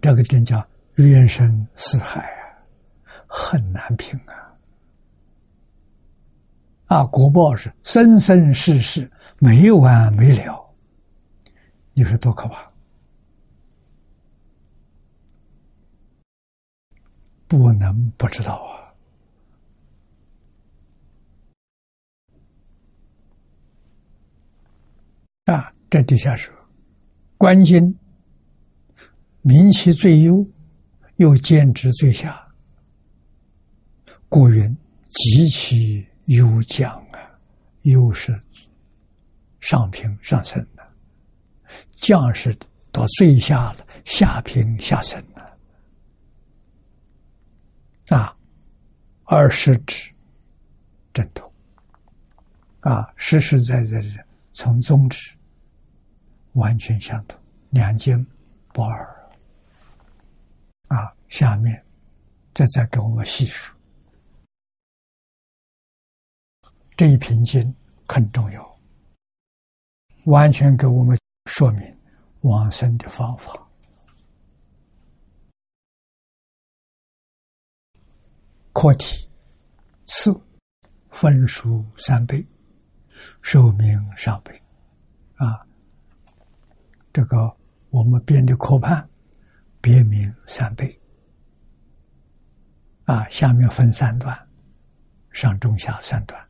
这个真叫冤深似海啊，很难平啊！啊，国报是生生世世没完没了，你说多可怕？不能不知道啊！啊，这底下说，关心。名其最优，又兼职最下，古云极其优将啊！优是上平上升的，将是到最下了，下平下升啊！而实指枕头啊，实实在在的从中指完全相同，两肩不二。啊，下面这再给我们细数这一瓶经很重要，完全给我们说明往生的方法。课题次分数三倍，寿命上倍。啊，这个我们编的课判。别名三倍，啊，下面分三段，上中下三段。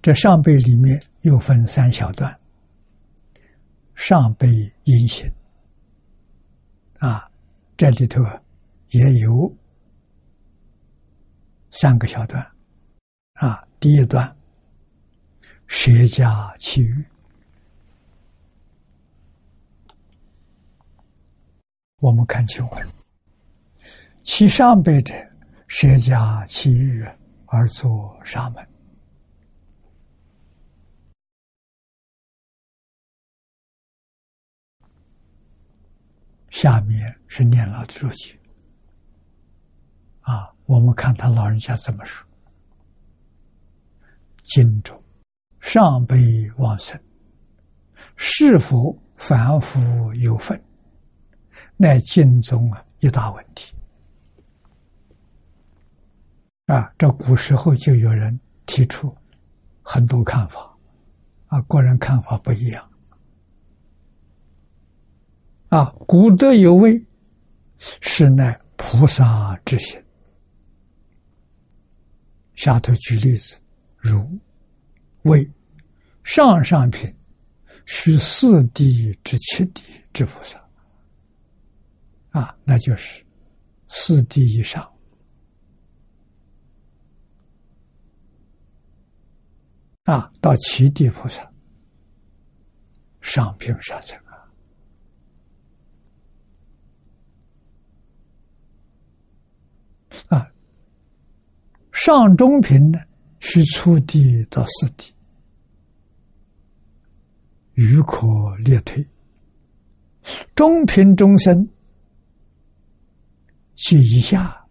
这上辈里面又分三小段，上辈阴行，啊，这里头也有三个小段，啊，第一段舍家弃欲。我们看经文，其上辈者舍家弃欲而作沙门，下面是念老的注解。啊，我们看他老人家怎么说：荆州上辈往生，是否凡夫有份？乃经中啊一大问题啊！这古时候就有人提出很多看法啊，个人看法不一样啊。古德有谓：“是乃菩萨之行。”下头举例子，如为上上品，须四地之七地之菩萨。啊，那就是四地以上啊，到七地菩萨上品上层啊，啊，上中品呢，需初地到四地，余可列推。中品众生其以下，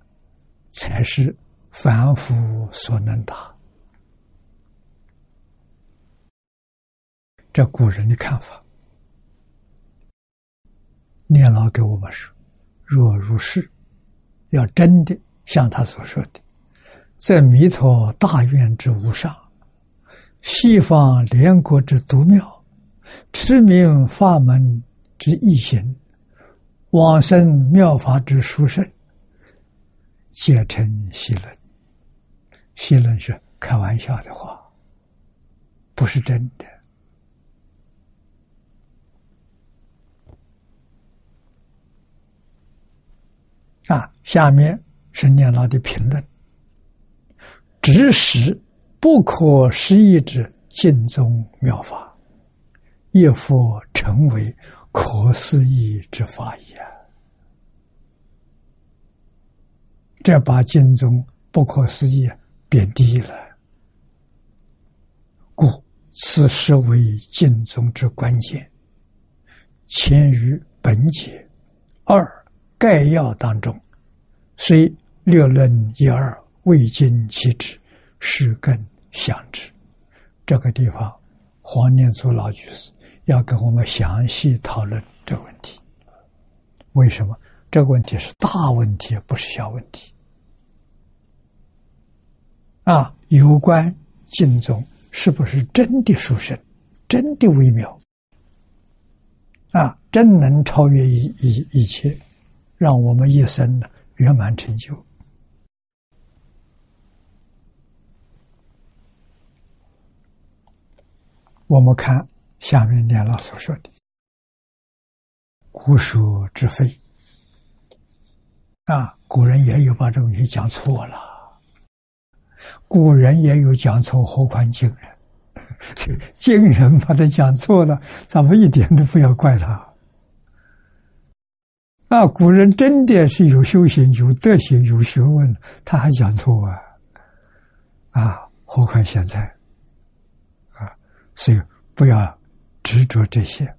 才是凡夫所能达。这古人的看法。念老给我们说：“若如是，要真的像他所说的，在弥陀大愿之无上，西方莲国之独妙，持名法门之异行，往生妙法之殊胜，皆成戏论。西论是开玩笑的话，不是真的。”啊，下面是念老的评论：指使不可思议之尽宗妙法，亦复成为可思议之法也。这把经宗不可思议贬低了，故此实为经宗之关键。前于本解二。概要当中，虽略论一二，未尽其旨，是更详之。这个地方，黄念祖老居士要跟我们详细讨论这个问题。为什么？这个问题是大问题，不是小问题。啊，有关净宗是不是真的殊胜，真的微妙？啊，真能超越一一一切？让我们一生呢圆满成就。我们看下面念老所说的“古书之非”，啊，古人也有把这东西讲错了，古人也有讲错，何况今人？今人把他讲错了，咱们一点都不要怪他。啊，古人真的是有修行、有德行、有学问，他还讲错啊！啊，何况现在，所以不要执着这些，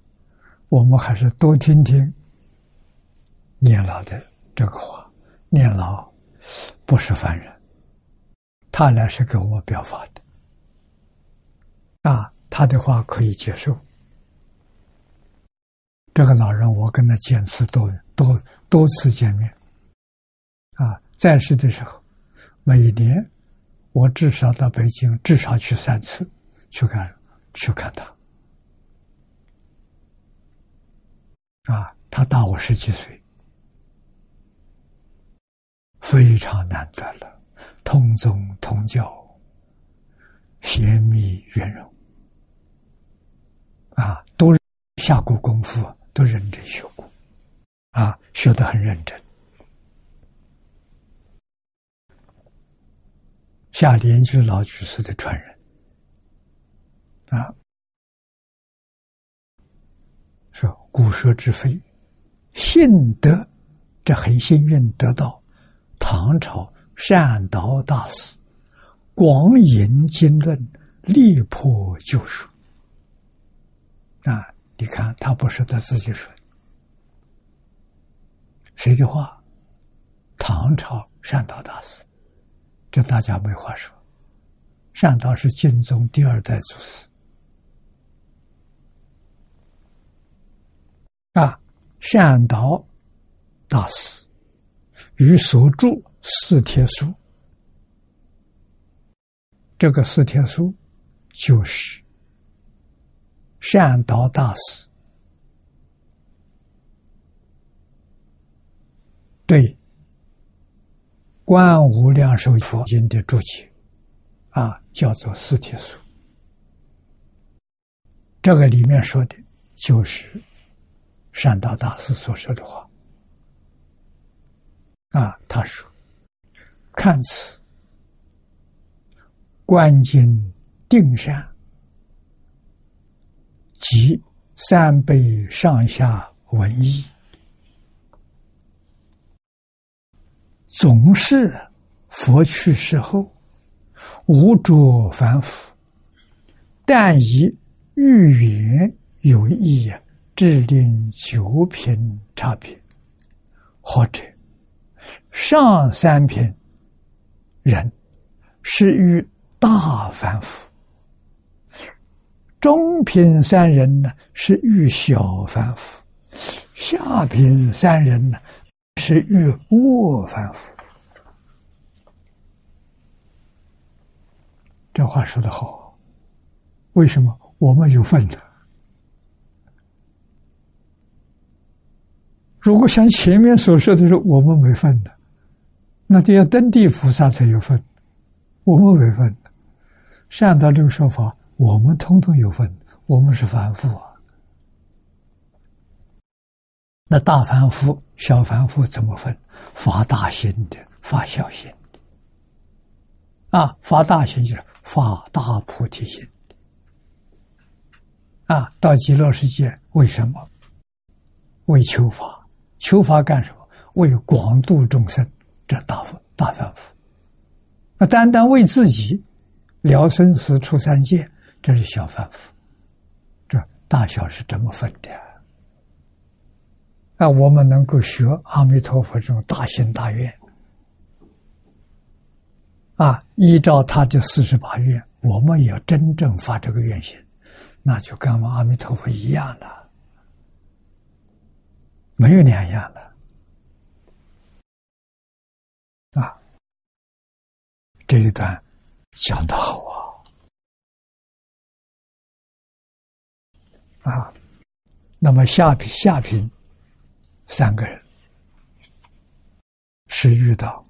我们还是多听听念老的这个话。念老不是凡人，他来是给我表法的，啊，他的话可以接受。这个老人，我跟他见次多多多次见面，啊，在世的时候，每年我至少到北京至少去三次，去看去看他，啊，他大我十几岁，非常难得了，同宗同教，贤密圆融，啊，都下过功夫。都认真学过，啊，学得很认真。下莲居老居士的传人，啊，说古蛇之非，幸得，这很幸运得到唐朝善导大师广引经论，力破旧书，啊。你看，他不是他自己说，谁的话？唐朝善导大师，这大家没话说。善导是晋宗第二代祖师啊，善导大师与所著《四帖书》，这个《四帖书》就是。善导大师对《观无量寿佛经》的注解，啊，叫做《四帖书》。这个里面说的，就是善导大师所说的话。啊，他说：“看此观经定善。”即三辈上下文艺，总是佛去世后无着凡夫，但以欲言有意啊制定九品差别，或者上三品人是与大凡夫，中品三人呢是遇小凡夫，下品三人呢是遇恶凡夫。这话说的好，为什么我们有份的？如果像前面所说的是我们没份的，那就要登地菩萨才有份，我们没份的。按照这个说法，我们通通有份，我们是凡夫啊。那大凡夫、小凡夫怎么分？发大心的，发小心。啊，发大心就是发大菩提心。啊，到极乐世界为什么？为求法，求法干什么？为广度众生，这大福大凡夫。那单单为自己了生死出三界，这是小凡夫。这大小是这么分的。啊，我们能够学阿弥陀佛这种大心大愿。啊，依照他的四十八愿，我们也要真正发这个愿心，那就跟我们阿弥陀佛一样了，没有两样的。啊，这一段讲的好啊！啊，那么下品下品三个人是遇到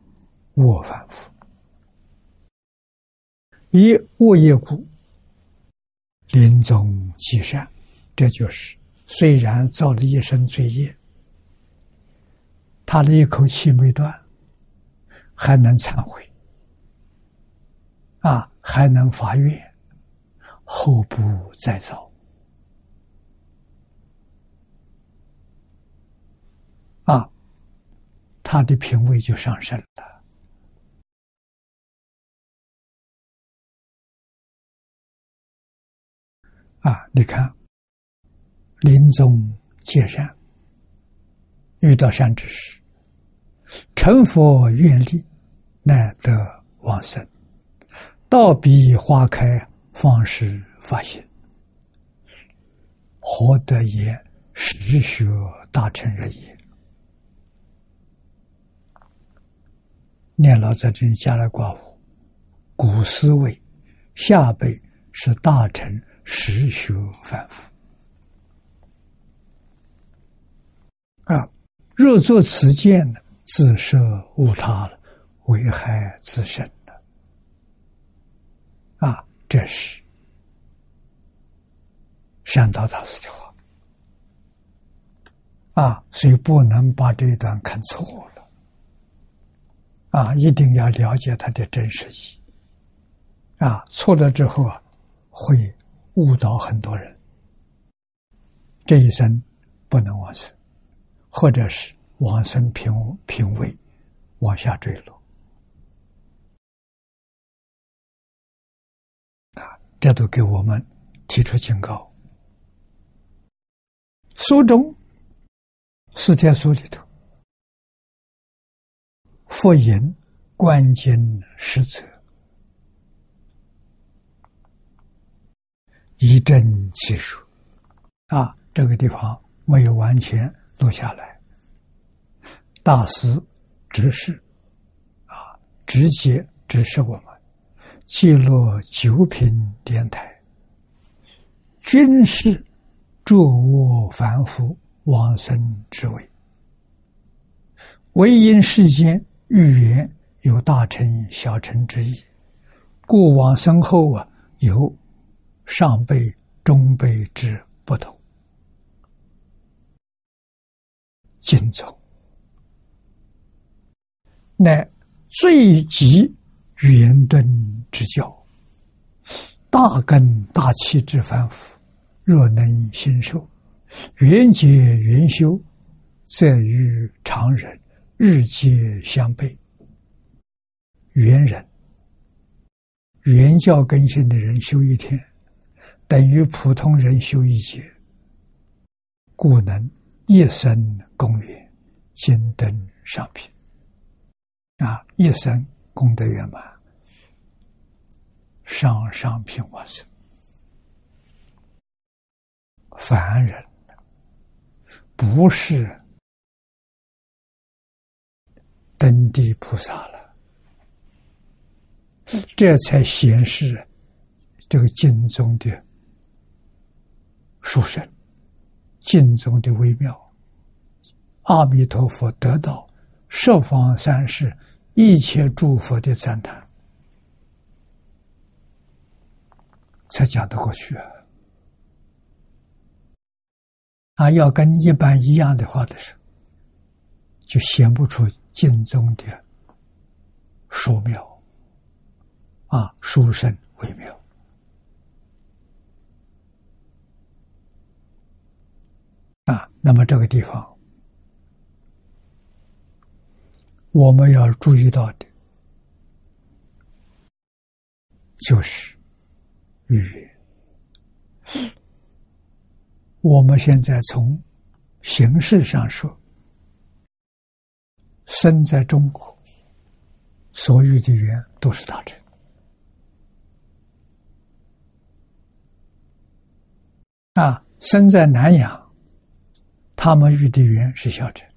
卧凡夫。以恶业故，临终积善，这就是虽然造了一身罪业，他的一口气没断，还能忏悔，啊，还能发愿，后不再造，啊，他的品位就上升了。啊！你看，临终结善，遇到善知识，成佛愿力，乃得往生。道比花开，方是发现，何得言实学大成人也？念老在这里加了挂物，古思维下辈是大成。实学反复啊！若作此见呢，自设误他了，危害自身了啊！这是善导大师的话啊，所以不能把这一段看错了啊！一定要了解它的真实意啊！错了之后啊，会。误导很多人，这一生不能往生，或者是往生品品位往下坠落啊！这都给我们提出警告。书中四天书里头，复引关键实则。一正其数，啊，这个地方没有完全录下来。大师指示，啊，直接指示我们，记录九品莲台，均是诸我凡夫往生之位，唯因世间遇缘有大乘小乘之意，故往生后啊有。上辈、中辈之不同，尽从乃最极圆顿之教，大根大气之凡夫，若能心受，缘结缘修，则与常人日皆相悖。缘人、原教根性的人修一天。等于普通人修一劫，故能一生功圆，金灯上品。啊，一生功德圆满，上上品往生。凡人不是登地菩萨了，这才显示这个经中的殊胜，经中的微妙。阿弥陀佛得到十方三世一切诸佛的赞叹，才讲得过去啊。要跟一般一样的话的时候，就显不出经中的殊妙，啊，殊胜微妙。啊，那么这个地方，我们要注意到的，就是语言。我们现在从形式上说，生在中国，所遇的缘都是大乘；啊，生在南洋，他们遇的缘是小乘。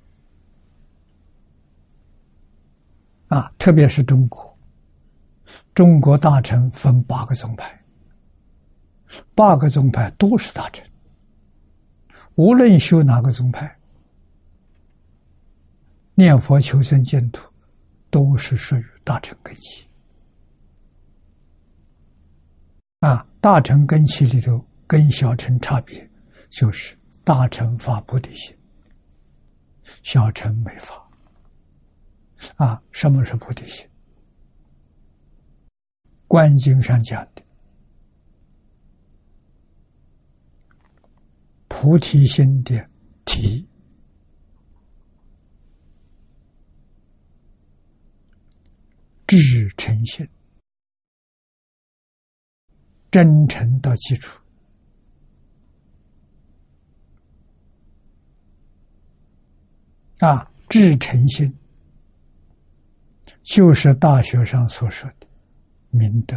啊，特别是中国，中国大乘分八个宗派，八个宗派都是大乘。无论修哪个宗派，念佛求生净土，都是属于大乘根基。啊，大乘根器里头跟小乘差别，就是大乘法菩提心，小乘没法。啊，什么是菩提心？观经上讲的。菩提心的体，至诚心，真诚的基础啊！至诚心就是大学上所说的明德。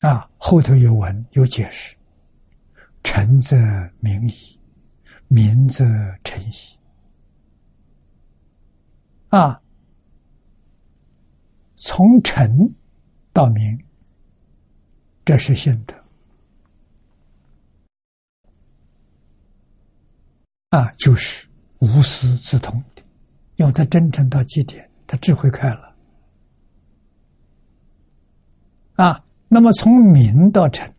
啊，后头有文有解释，诚则明矣，明则诚矣。啊，从诚到明，这是心德。啊，就是无私自通的，有的真诚到极点，他智慧开了。啊。那么从明到诚，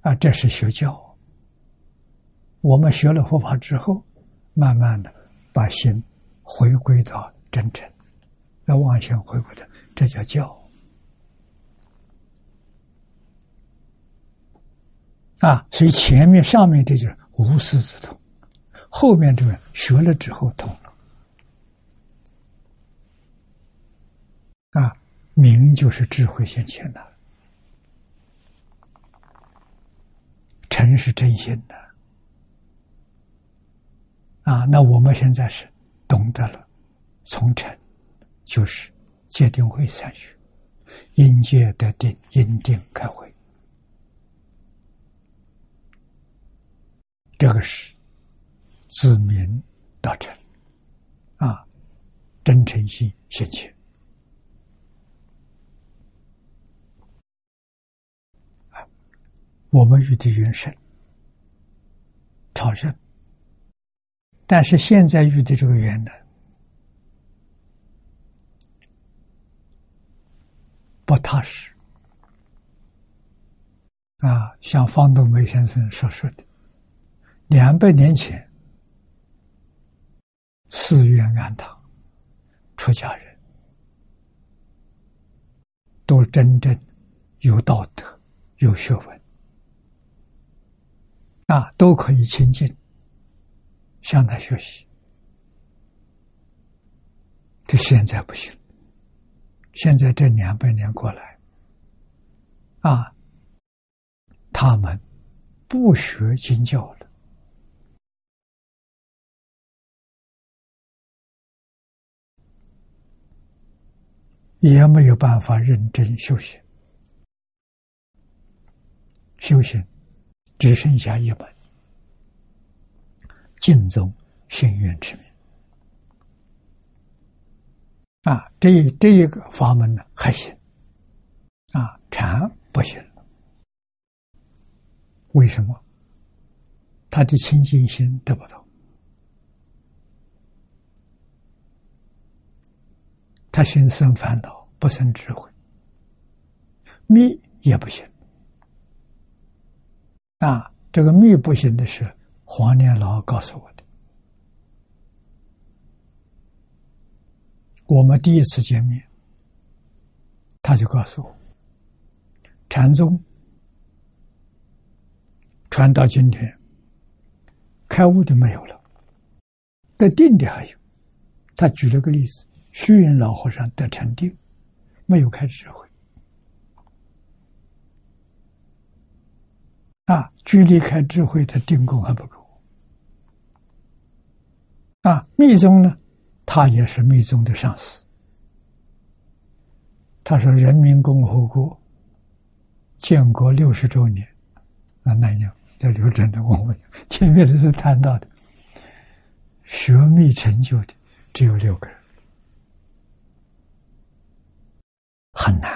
啊，这是学教。我们学了佛法之后，慢慢的把心回归到真诚，要妄想回归的，这叫教。啊，所以前面上面这就是无师自通，后面这个学了之后通了。啊，明就是智慧现前的。诚是真心的啊！那我们现在是懂得了，从诚就是戒定慧三学，因戒得定，因定开慧，这个是自明到诚啊，真诚心现前。我们与的缘深，朝圣，但是现在遇的这个缘呢，不踏实啊！像方东梅先生所说的，两百年前，寺院庵堂，出家人，都真正有道德、有学问。啊，都可以亲近，向他学习。这现在不行，现在这两百年过来，啊，他们不学经教了，也没有办法认真修行。修行只剩下一门：净宗心愿之名。啊，这这一个法门呢还行，啊，禅不行。为什么？他的清净心得不到，他心生烦恼，不生智慧，密也不行。啊，这个密不行的是黄年老告诉我的。我们第一次见面，他就告诉我，禅宗。传到今天，开悟的没有了，得定的还有。他举了个例子：虚云老和尚得禅定，没有开智慧。啊，距离开智慧的定功还不够。啊，密宗呢，他也是密宗的上司。他说：“人民共和国建国六十周年，啊，那年。”叫刘真的，我们 前面的是谈到的学密成就的只有六个人，很难，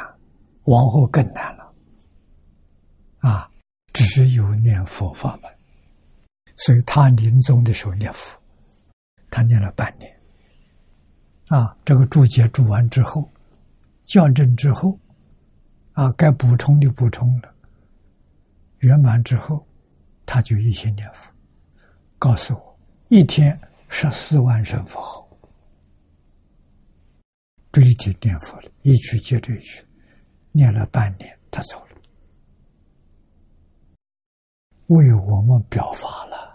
往后更难了。啊，只是有念佛法门，所以他临终的时候念佛，他念了半年。啊，这个注解注完之后，校正之后，啊，该补充的补充了，圆满之后。他就一心念佛，告诉我一天十四万声佛号，一天念佛了，一句接着一句，念了半年，他走了，为我们表法了，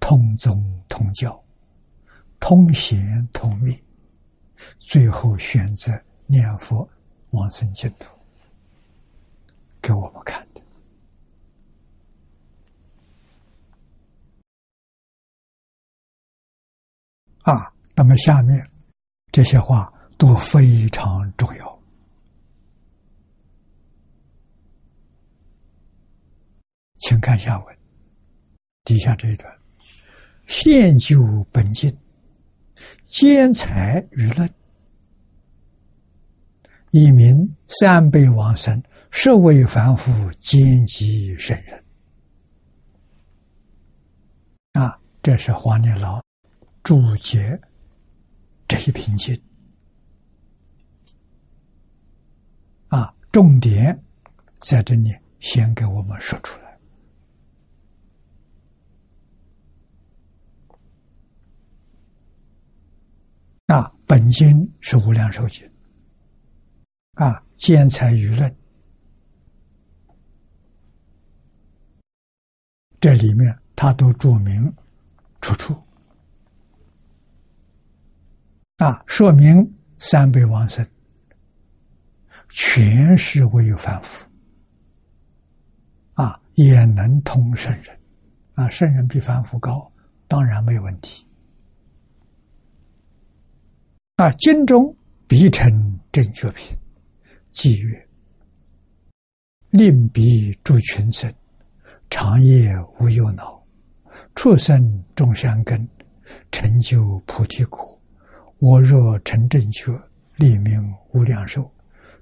通宗通教，通贤通密，最后选择念佛往生净土，给我们看。啊，那么下面这些话都非常重要，请看下文，底下这一段：现就本经，兼财与论，以名三辈往生，设为凡夫兼及圣人。啊，这是黄念老。注解这一品经啊，重点在这里先给我们说出来啊。本经是无量寿经啊，兼财舆论这里面他都注明出处。啊，说明三辈往生全是为凡夫，啊，也能通圣人，啊，圣人比凡夫高，当然没有问题。啊，经中必成正觉品，即曰：令彼诸群生，长夜无忧恼，畜生种善根，成就菩提果。我若成正觉，立名无量寿，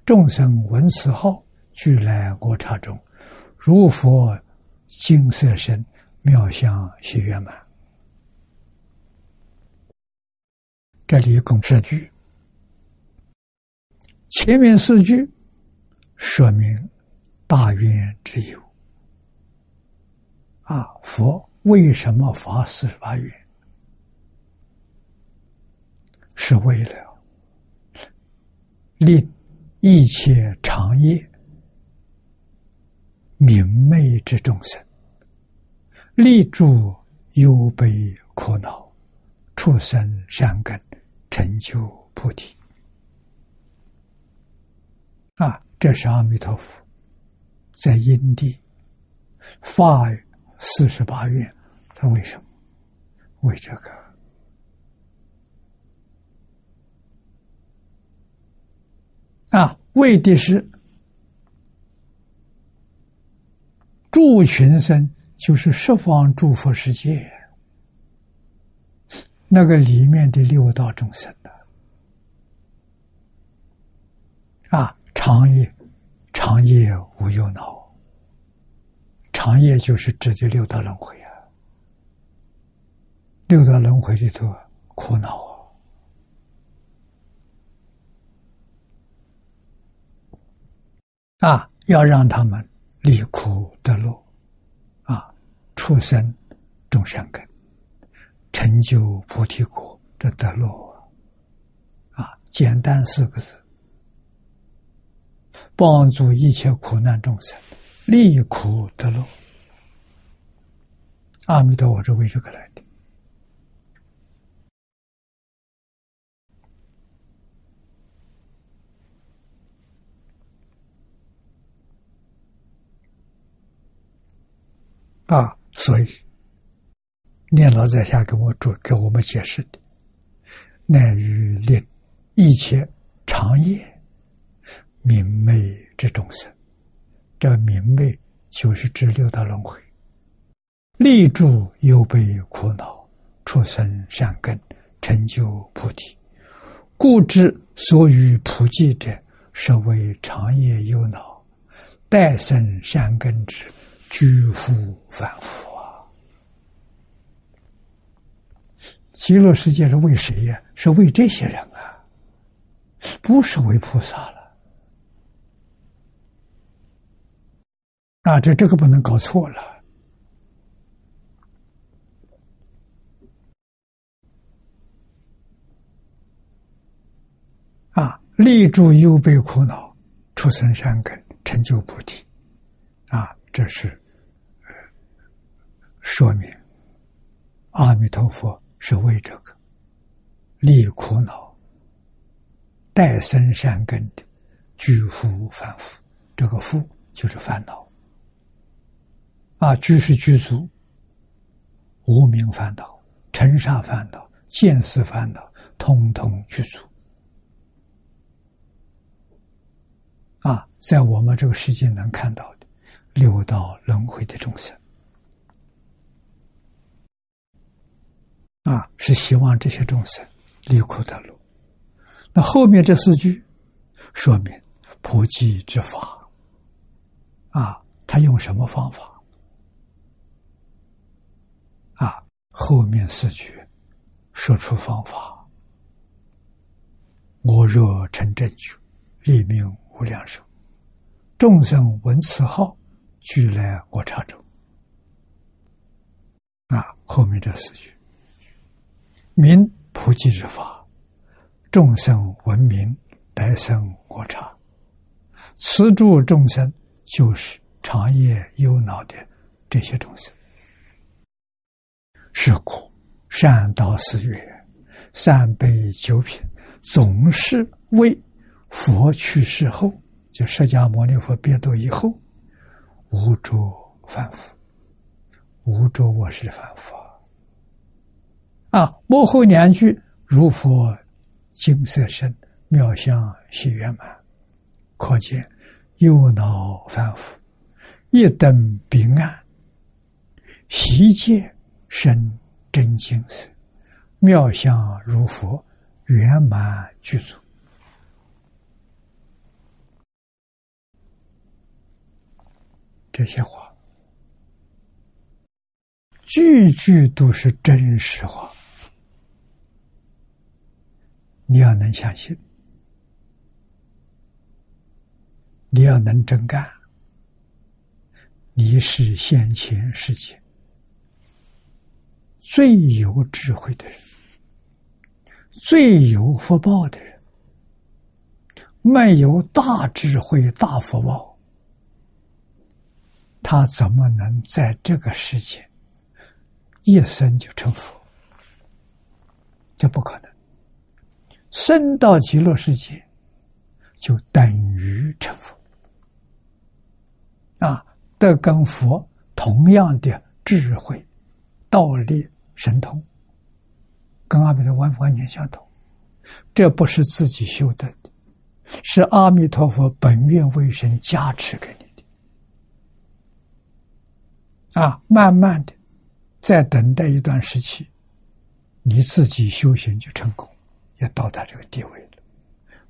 众生闻此号，俱来国刹中，如佛金色身，妙相喜圆满。这里共十句，前面四句说明大愿之有。啊，佛为什么发四十八愿？是为了令一切长夜明媚之众生，立住忧悲苦恼，出生善根，成就菩提。啊，这是阿弥陀佛在因地发四十八愿，他为什么？为这个啊？为的是助群生，就是十方诸佛世界那个里面的六道众生的啊，长夜长夜无忧恼。长夜就是指的六道轮回啊，六道轮回里头苦恼啊，啊，要让他们离苦得乐，啊，出生种善根，成就菩提果，这得乐啊，简单四个字，帮助一切苦难众生。离苦得乐，阿弥陀佛是为这个来啊！所以念老在下给我做给我们解释的，乃于令一切长夜明媚之众生。这明媚就是指六道轮回，立住忧悲苦恼，出生善根，成就菩提。故知所与普济者，是为长夜忧恼，待生善根之，居夫反复啊！极乐世界是为谁呀？是为这些人啊，不是为菩萨了。啊，这这个不能搞错了。啊，立住忧悲苦恼，出生善根，成就菩提。啊，这是说明阿弥陀佛是为这个利苦恼、待生善根的居福反复。这个福就是烦恼。啊，居是居住，无名烦恼、尘沙烦恼、见思烦恼，通通具足。啊，在我们这个世界能看到六道轮回的众生，啊，是希望这些众生离苦得乐。那后面这四句说明普济之法，啊，他用什么方法？啊，后面四句说出方法：我若成正觉，立命无量寿，众生闻此号，俱来我刹中。啊，后面这四句，明普济之法，众生闻名，来生我刹。此诸众生，就是长夜忧恼的这些众生。是故，善导寺曰：“三杯九品，总是为佛去世后，就释迦牟尼佛别度以后，无着凡夫，无着我是凡夫啊！幕后两句：如佛金色身，妙相喜圆满，可见忧恼凡夫，一等彼岸，习戒。”身真精色，妙相如佛，圆满具足。这些话，句句都是真实话。你要能相信，你要能真干，你是先前世界。最有智慧的人，最有福报的人，没有大智慧、大福报，他怎么能在这个世界一生就成佛？这不可能。生到极乐世界，就等于成佛啊，得跟佛同。样的智慧、道力、神通，跟阿弥陀完完全相同。这不是自己修的，是阿弥陀佛本愿为神加持给你。啊，慢慢的，再等待一段时期，你自己修行就成功，也到达这个地位了。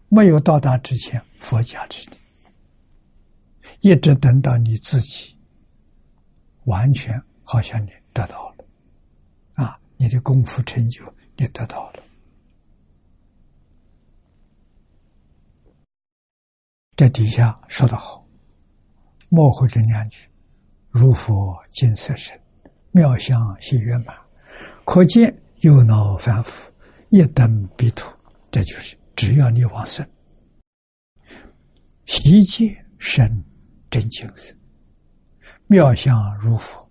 没有到达之前，佛家之，一直等到你自己完全好像你得到了，啊，你的功夫成就你得到了。这底下说得好，莫会这两句：“如佛金色身，妙相细圆满，可见有脑凡夫一等彼土。”这就是只要你往生，习界身真精色，妙相如佛，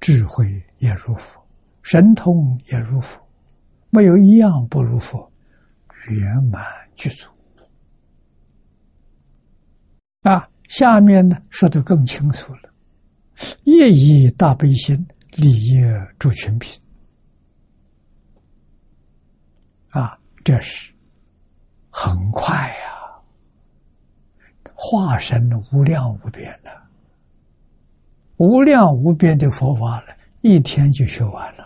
智慧也如佛，神通也如佛，没有一样不如佛，圆满具足。啊，下面呢说的更清楚了，业以大悲心利业助群品。啊，这是很快呀，化身无量无边的，无量无边的佛法了，一天就学完了。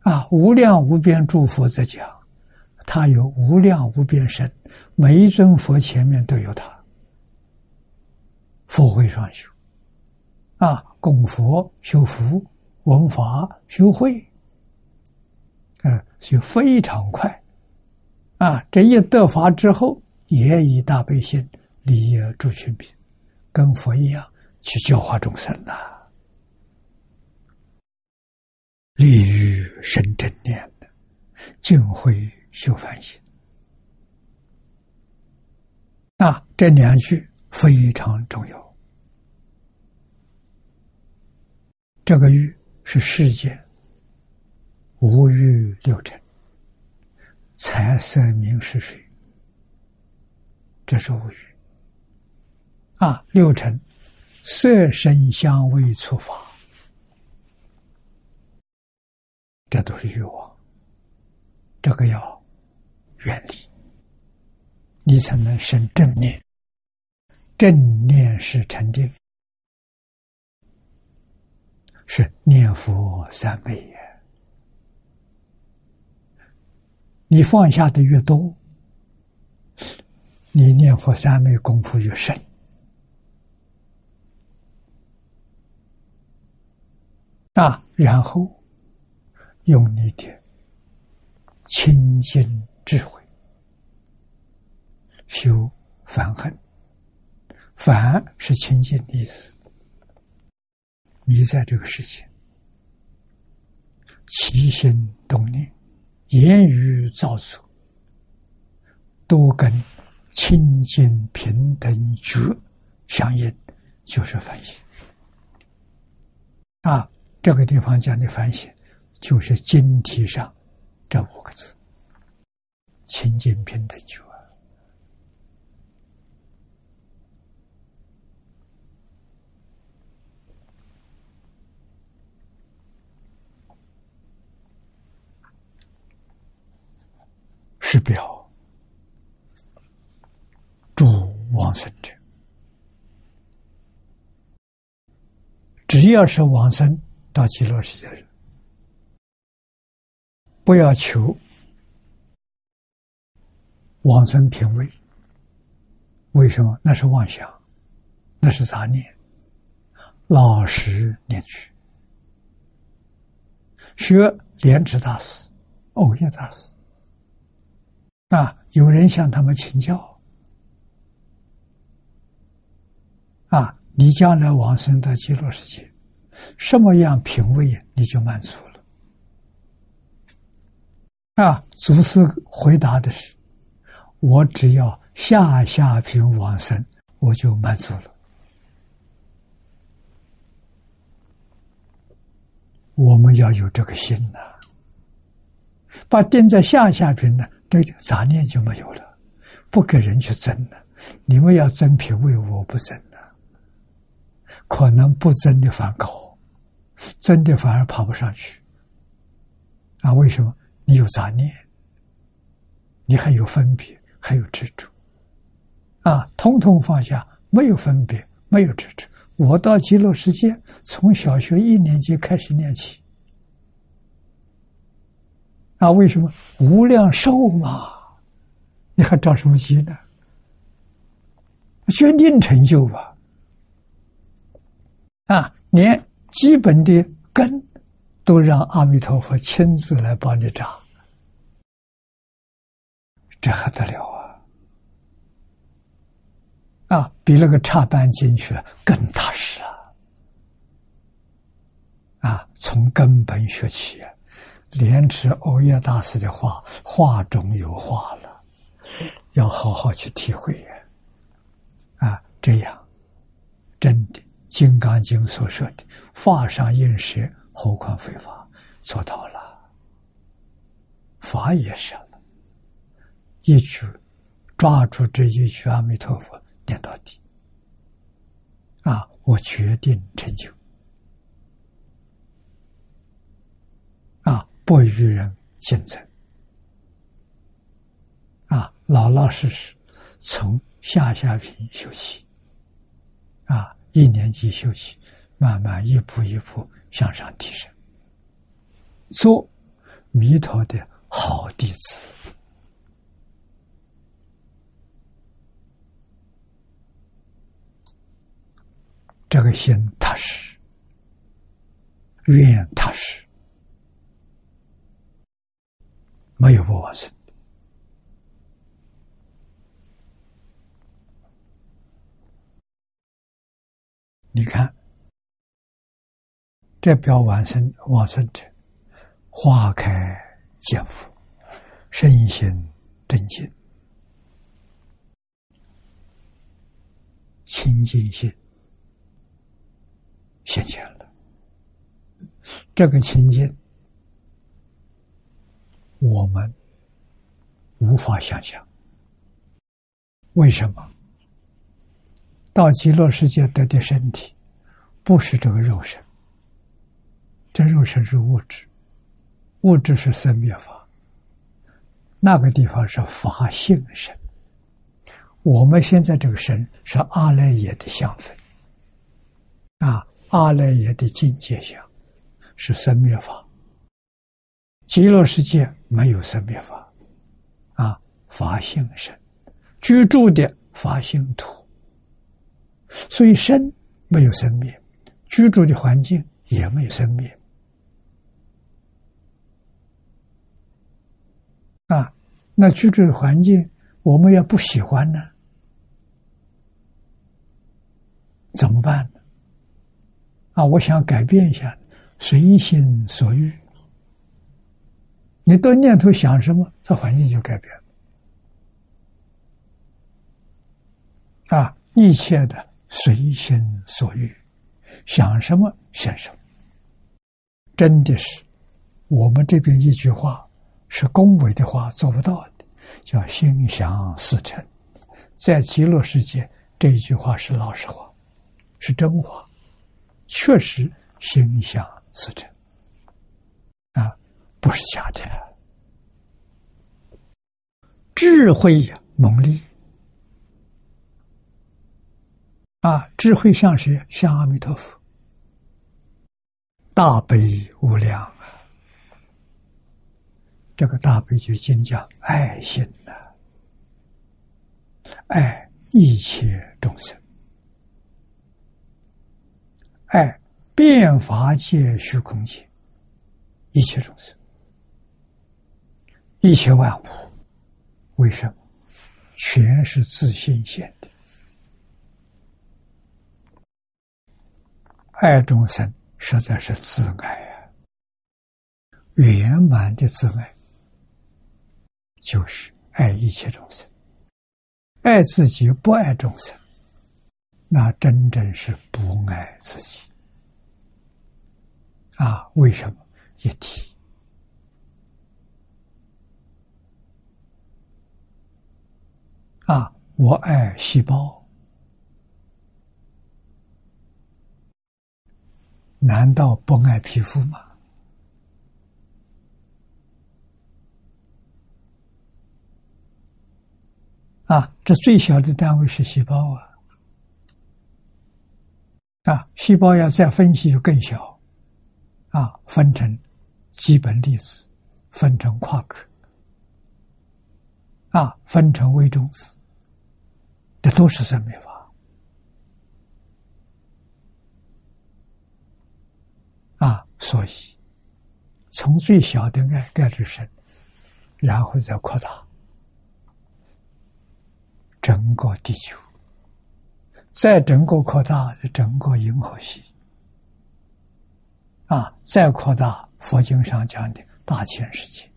啊，无量无边诸佛在讲。他有无量无边身，每一尊佛前面都有他。佛会上修，啊，供佛修福，闻法修慧，嗯，就非常快。啊，这一得法之后，也以大悲心利益诸群品，跟佛一样去教化众生呐，利于生正念的，净慧。修反省啊，这两句非常重要。这个欲是世间无欲六尘，财色名食睡，这是无欲啊。六尘色声香味触法，这都是欲望。这个要。远离，你才能生正念。正念是沉定，是念佛三昧也。你放下的越多，你念佛三昧功夫越深。啊，然后用你的清净。智慧修反恨，反是清净的意思。你在这个世界，起心动念、言语造作，都跟清净平等觉相应，就是反省。啊，这个地方讲的反省，就是经题上这五个字。清净品的觉，是表诸往生者，只要是往生到极乐世界的人，不要求。往生品位，为什么？那是妄想，那是杂念。老实念去，学莲池大师、欧耶大师啊，有人向他们请教啊，你将来往生到极乐世界，什么样品位你就满足了啊？祖师回答的是。我只要下下品往生，我就满足了。我们要有这个心呐，把定在下下品呢，对杂念就没有了，不给人去争了。你们要争品位，我不争了。可能不争的反高，争的反而爬不上去。啊，为什么？你有杂念，你还有分别，还有执着。啊，通通放下，没有分别，没有执着。我到极乐世界，从小学一年级开始念起。啊，为什么无量寿嘛？你还着什么急呢？决定成就吧！啊，连基本的根都让阿弥陀佛亲自来帮你长，这还得了啊！啊，比那个插班进去更踏实啊！啊，从根本学起啊，莲池欧耶大师的话，话中有话了，要好好去体会呀！啊，这样真的，《金刚经》所说的“法上应舍，何况非法”，做到了，法也舍了，一句抓住这一句阿弥陀佛念到底。啊，我决定成就。啊，不与人竞争。啊，老老实实从。下下品修习，啊，一年级修习，慢慢一步一步向上提升，做弥陀的好弟子，这个心踏实，愿踏实，没有不完成。你看，这表往生往生者，花开见佛，身心正净，清净心现前了。这个清净，我们无法想象，为什么？到极乐世界得的身体，不是这个肉身。这肉身是物质，物质是生灭法。那个地方是法性身。我们现在这个身是阿赖耶的相分，啊，阿赖耶的境界相，是生灭法。极乐世界没有生灭法，啊，法性身，居住的法性土。所以生没有生灭，居住的环境也没有生灭。啊，那居住的环境我们要不喜欢呢，怎么办呢？啊，我想改变一下，随心所欲。你到念头想什么，这环境就改变了。啊，一切的。随心所欲，想什么想什么。真的是，我们这边一句话是恭维的话，做不到的，叫心想事成。在极乐世界，这一句话是老实话，是真话，确实心想事成，不是假的。智慧呀，蒙利。啊，智慧像谁？像阿弥陀佛，大悲无量啊！这个大悲就经讲爱心呐，爱一切众生，爱变法界、虚空界一切众生，一切万物。为什么？全是自信现的。爱众生实在是自爱啊，圆满的自爱就是爱一切众生，爱自己不爱众生，那真正是不爱自己啊！为什么一体啊？我爱细胞。难道不爱皮肤吗？啊，这最小的单位是细胞啊！啊，细胞要再分析就更小，啊，分成基本粒子，分成夸克，啊，分成微中子，这都是生命法。啊，所以从最小的爱盖至深，然后再扩大。整个地球，再整个扩大整个银河系，啊，再扩大佛经上讲的大千世界，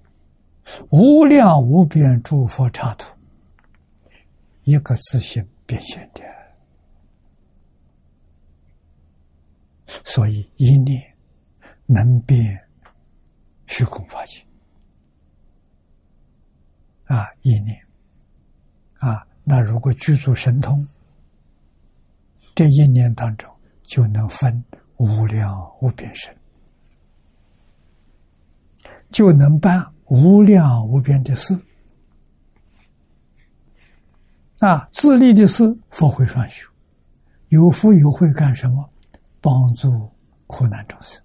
无量无边诸佛刹土，一个自信变现的，所以一念能变虚空法界，啊，一念，啊。那如果具足神通，这一年当中就能分无量无边身，就能办无量无边的事。啊，自利的事，佛会双修，有福有慧干什么？帮助苦难众生，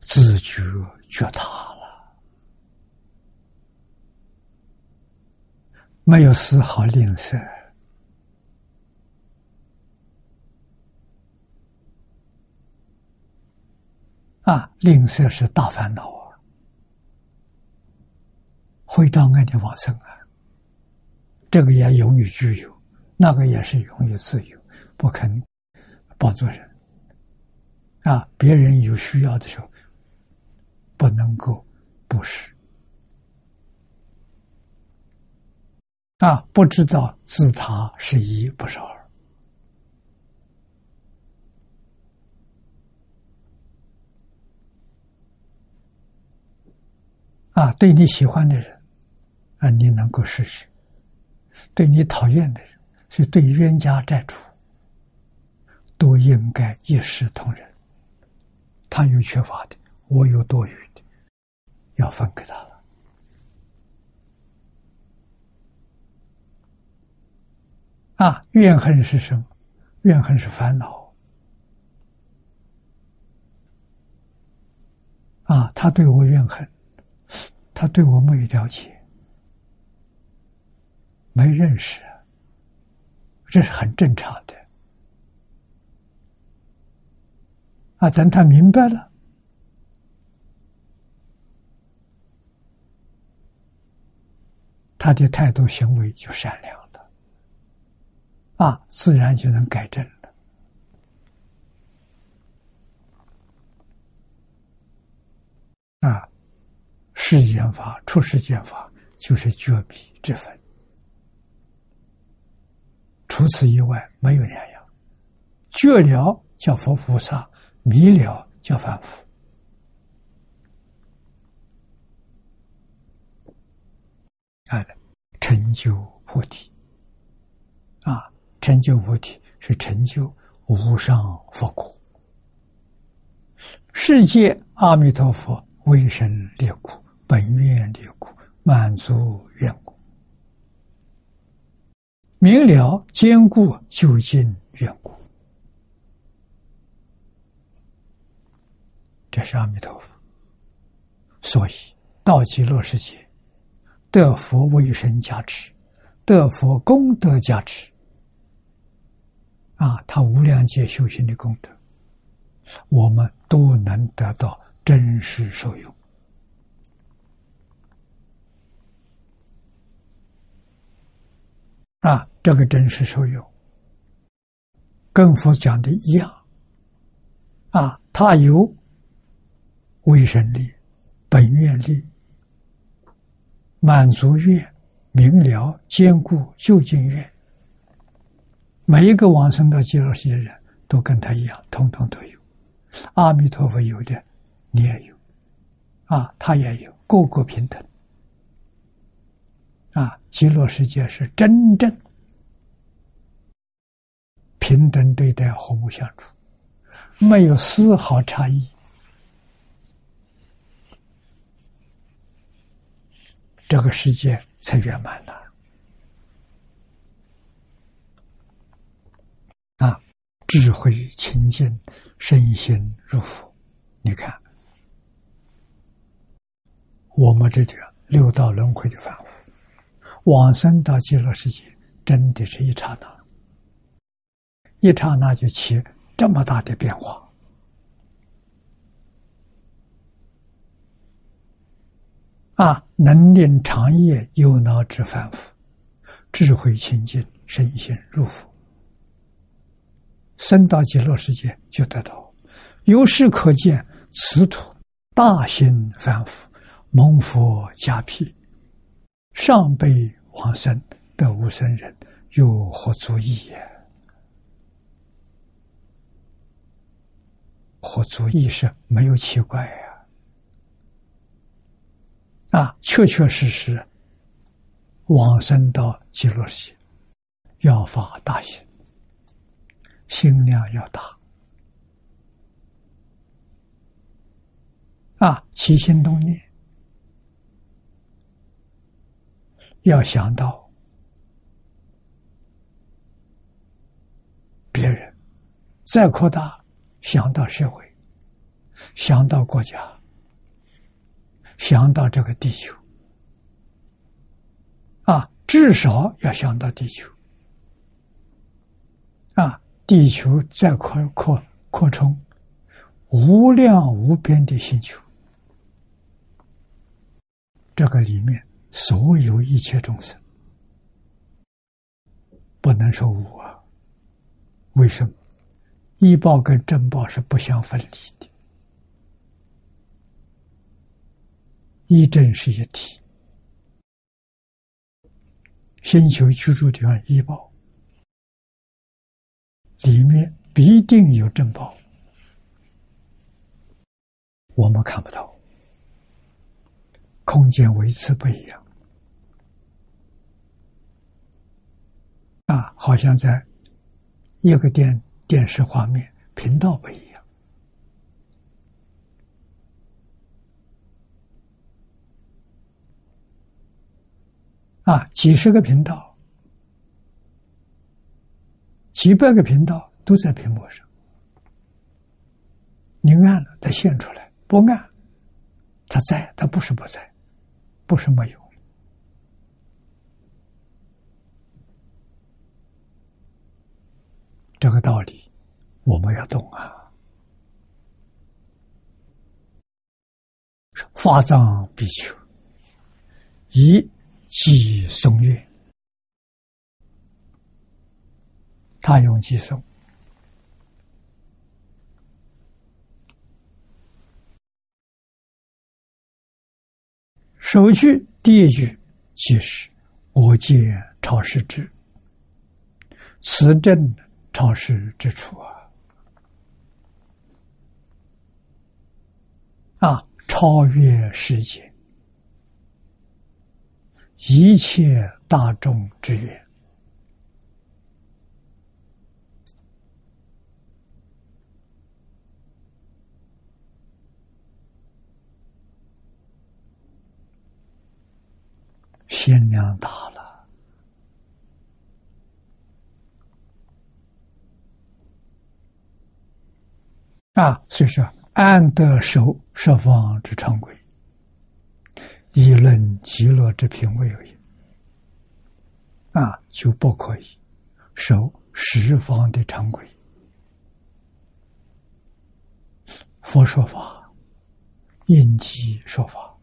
自觉觉他了。没有丝毫吝啬啊！吝啬是大烦恼啊，会障碍的往生啊。这个也永远具有，那个也是永远自由，不肯帮助人啊。别人有需要的时候，不能够不施。啊，不知道自他是一，不是二。啊，对你喜欢的人，啊，你能够试试；对你讨厌的人，是对冤家债主，都应该一视同仁。他有缺乏的，我有多余的，要分给他了。啊，怨恨是什么？怨恨是烦恼。啊，他对我怨恨，他对我没有了解，没认识，这是很正常的。啊，等他明白了，他的态度行为就善良了。啊，自然就能改正了。啊，世间法、出世间法就是绝彼之分，除此以外没有两样。觉了叫佛菩萨，迷了叫凡夫。啊，成就菩提。啊。成就菩提是成就无上佛果，世界阿弥陀佛为生列苦，本愿列苦，满足愿果，明了坚固究竟缘故，这是阿弥陀佛。所以道极乐世界，得佛为生加持，得佛功德加持。啊，他无量劫修行的功德，我们都能得到真实受用。啊，这个真实受用，跟佛讲的一样。啊，他有为神力、本愿力、满足愿、明了坚固究竟愿。每一个往生到极乐世界的人都跟他一样，通通都有。阿弥陀佛有的，你也有，啊，他也有，个个平等。啊，极乐世界是真正平等对待，和睦相处，没有丝毫差异，这个世界才圆满的。啊，智慧清净，身心入佛。你看，我们这个六道轮回的反复，往生到极乐世界，真的是一刹那。一刹那就起这么大的变化，啊！能令长夜忧恼之反复，智慧清净，身心入佛，生到极乐世界就得到。由是可见，此土大兴反复，蒙佛加庇，上辈往生得无生人，又何足意也？何足意识没有奇怪呀！啊，确确实实往生到极乐世界，要发大心，心量要大啊，起心动念要想到别人，再扩大。想到社会，想到国家，想到这个地球，啊，至少要想到地球，啊，地球再扩扩扩充，无量无边的星球，这个里面所有一切众生，不能说无啊，为什么？医报跟正报是不相分离的，医正是一体。星球居住地方医报里面必定有正报，我们看不到，空间维持不一样。啊，好像在一个电。电视画面频道不一样。啊，几十个频道、几百个频道都在屏幕上，你按了它现出来，不按它在，它不是不在，不是没有。这个道理我们要懂啊！法藏比丘以寄松月，他用寄松。首句第一句即是“我见超世之此正”。超世之处啊！啊，超越世界一切大众之源，天量大了。啊，所以说，安得守十方之常规，议论极乐之品位而已。啊，就不可以守十方的常规。佛说法，应机说法，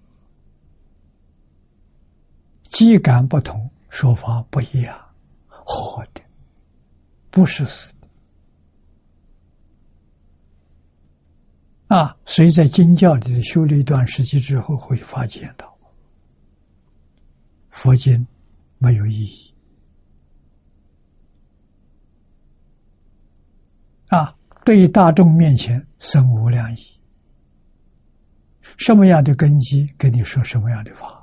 机感不同，说法不一样，活的，不是死的。啊，所以在经教里修了一段时期之后，会发现到佛经没有意义。啊，对于大众面前生无量义，什么样的根基跟你说什么样的法？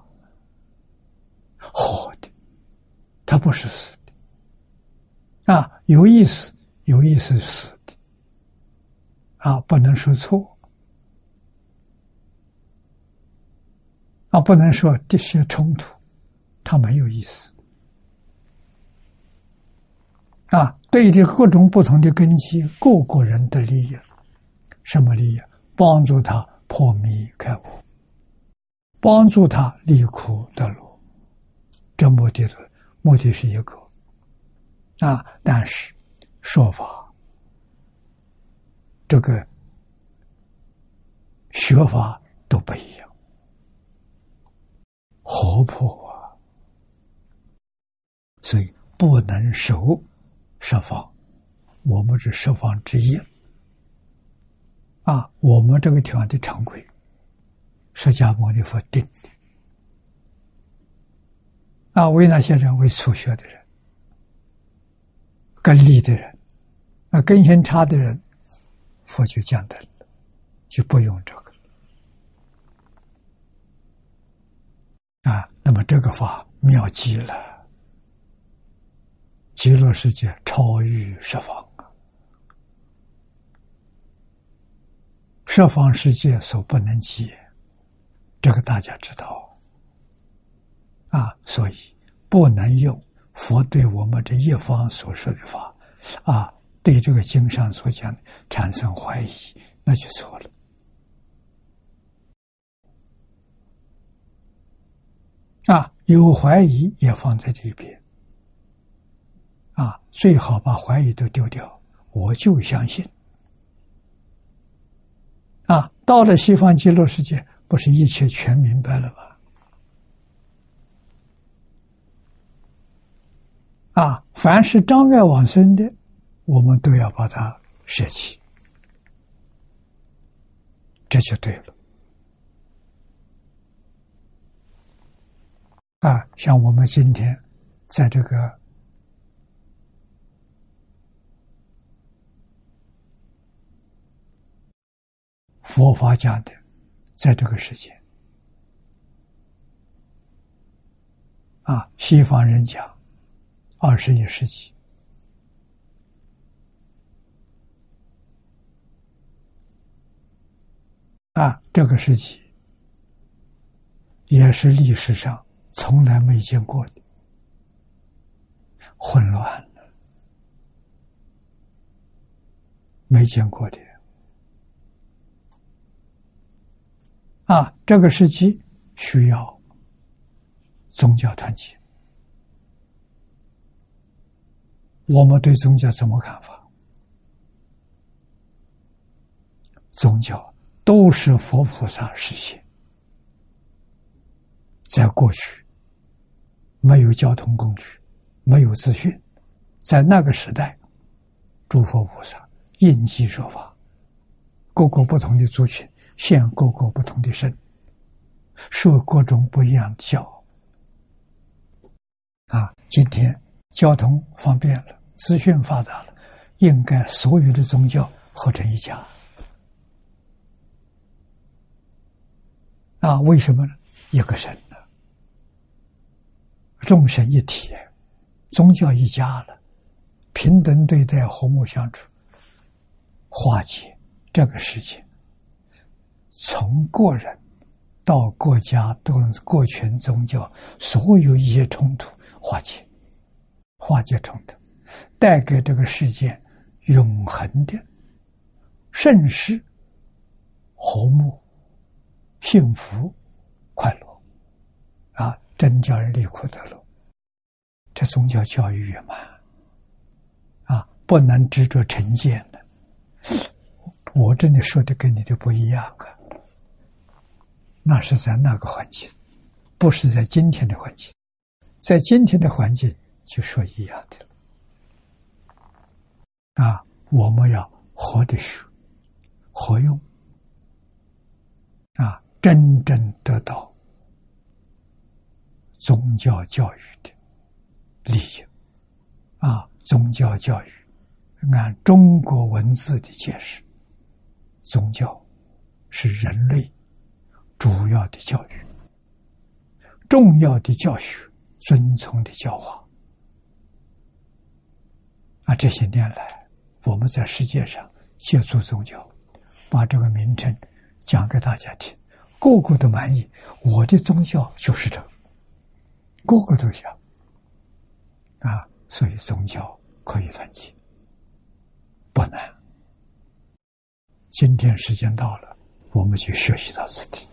活的，它不是死的。啊，有意思，有意思死的，啊，不能说错，啊，不能说这些冲突，它没有意思，啊，对着各种不同的根基，各个人的利益，什么利益？帮助他破迷开悟，帮助他离苦得乐，这目的的目的是一个，啊，但是。说法，这个学法都不一样，活泼啊，所以不能守十方，我们是十方之一啊。我们这个地方的常规，释迦牟尼佛定的啊，为那些人为初学的人，跟利的人。啊根性差的人，佛就降灯了，就不用这个啊。那么这个法妙极了，极乐世界超于十方，十方世界所不能及，这个大家知道啊。所以不能用佛对我们这一方所说的法啊。对这个经上所讲的产生怀疑，那就错了。啊，有怀疑也放在这边。啊，最好把怀疑都丢掉，我就相信。啊，到了西方极乐世界，不是一切全明白了吗？啊，凡是障碍往生的。我们都要把它舍弃，这就对了。啊，像我们今天在这个佛法讲的，在这个世界，啊，西方人讲二十一世纪。啊，这个时期也是历史上从来没见过的混乱了，没见过的。啊，这个时期需要宗教团结。我们对宗教怎么看法？宗教。都是佛菩萨实现。在过去，没有交通工具，没有资讯，在那个时代，诸佛菩萨应机说法，各个不同的族群现各个不同的身，说各种不一样的教。啊，今天交通方便了，资讯发达了，应该所有的宗教合成一家。啊，为什么呢？一个神呢？众神一体，宗教一家了，平等对待，和睦相处，化解这个事情。从个人到国家，到各群宗教，所有一些冲突化解，化解冲突，带给这个世界永恒的盛世、和睦。幸福、快乐，啊，真叫人离苦得乐。这宗教教育圆满，啊，不能执着成见的。我这里说的跟你的不一样啊，那是在那个环境，不是在今天的环境，在今天的环境就说一样的。啊，我们要活的学，活用，啊。真正得到宗教教育的利益啊！宗教教育按中国文字的解释，宗教是人类主要的教育、重要的教学、遵从的教化这些年来，我们在世界上接触宗教，把这个名称讲给大家听，个个都满意。我的宗教就是这，个个都想啊，所以宗教可以团结，不难。今天时间到了，我们就学习到此地。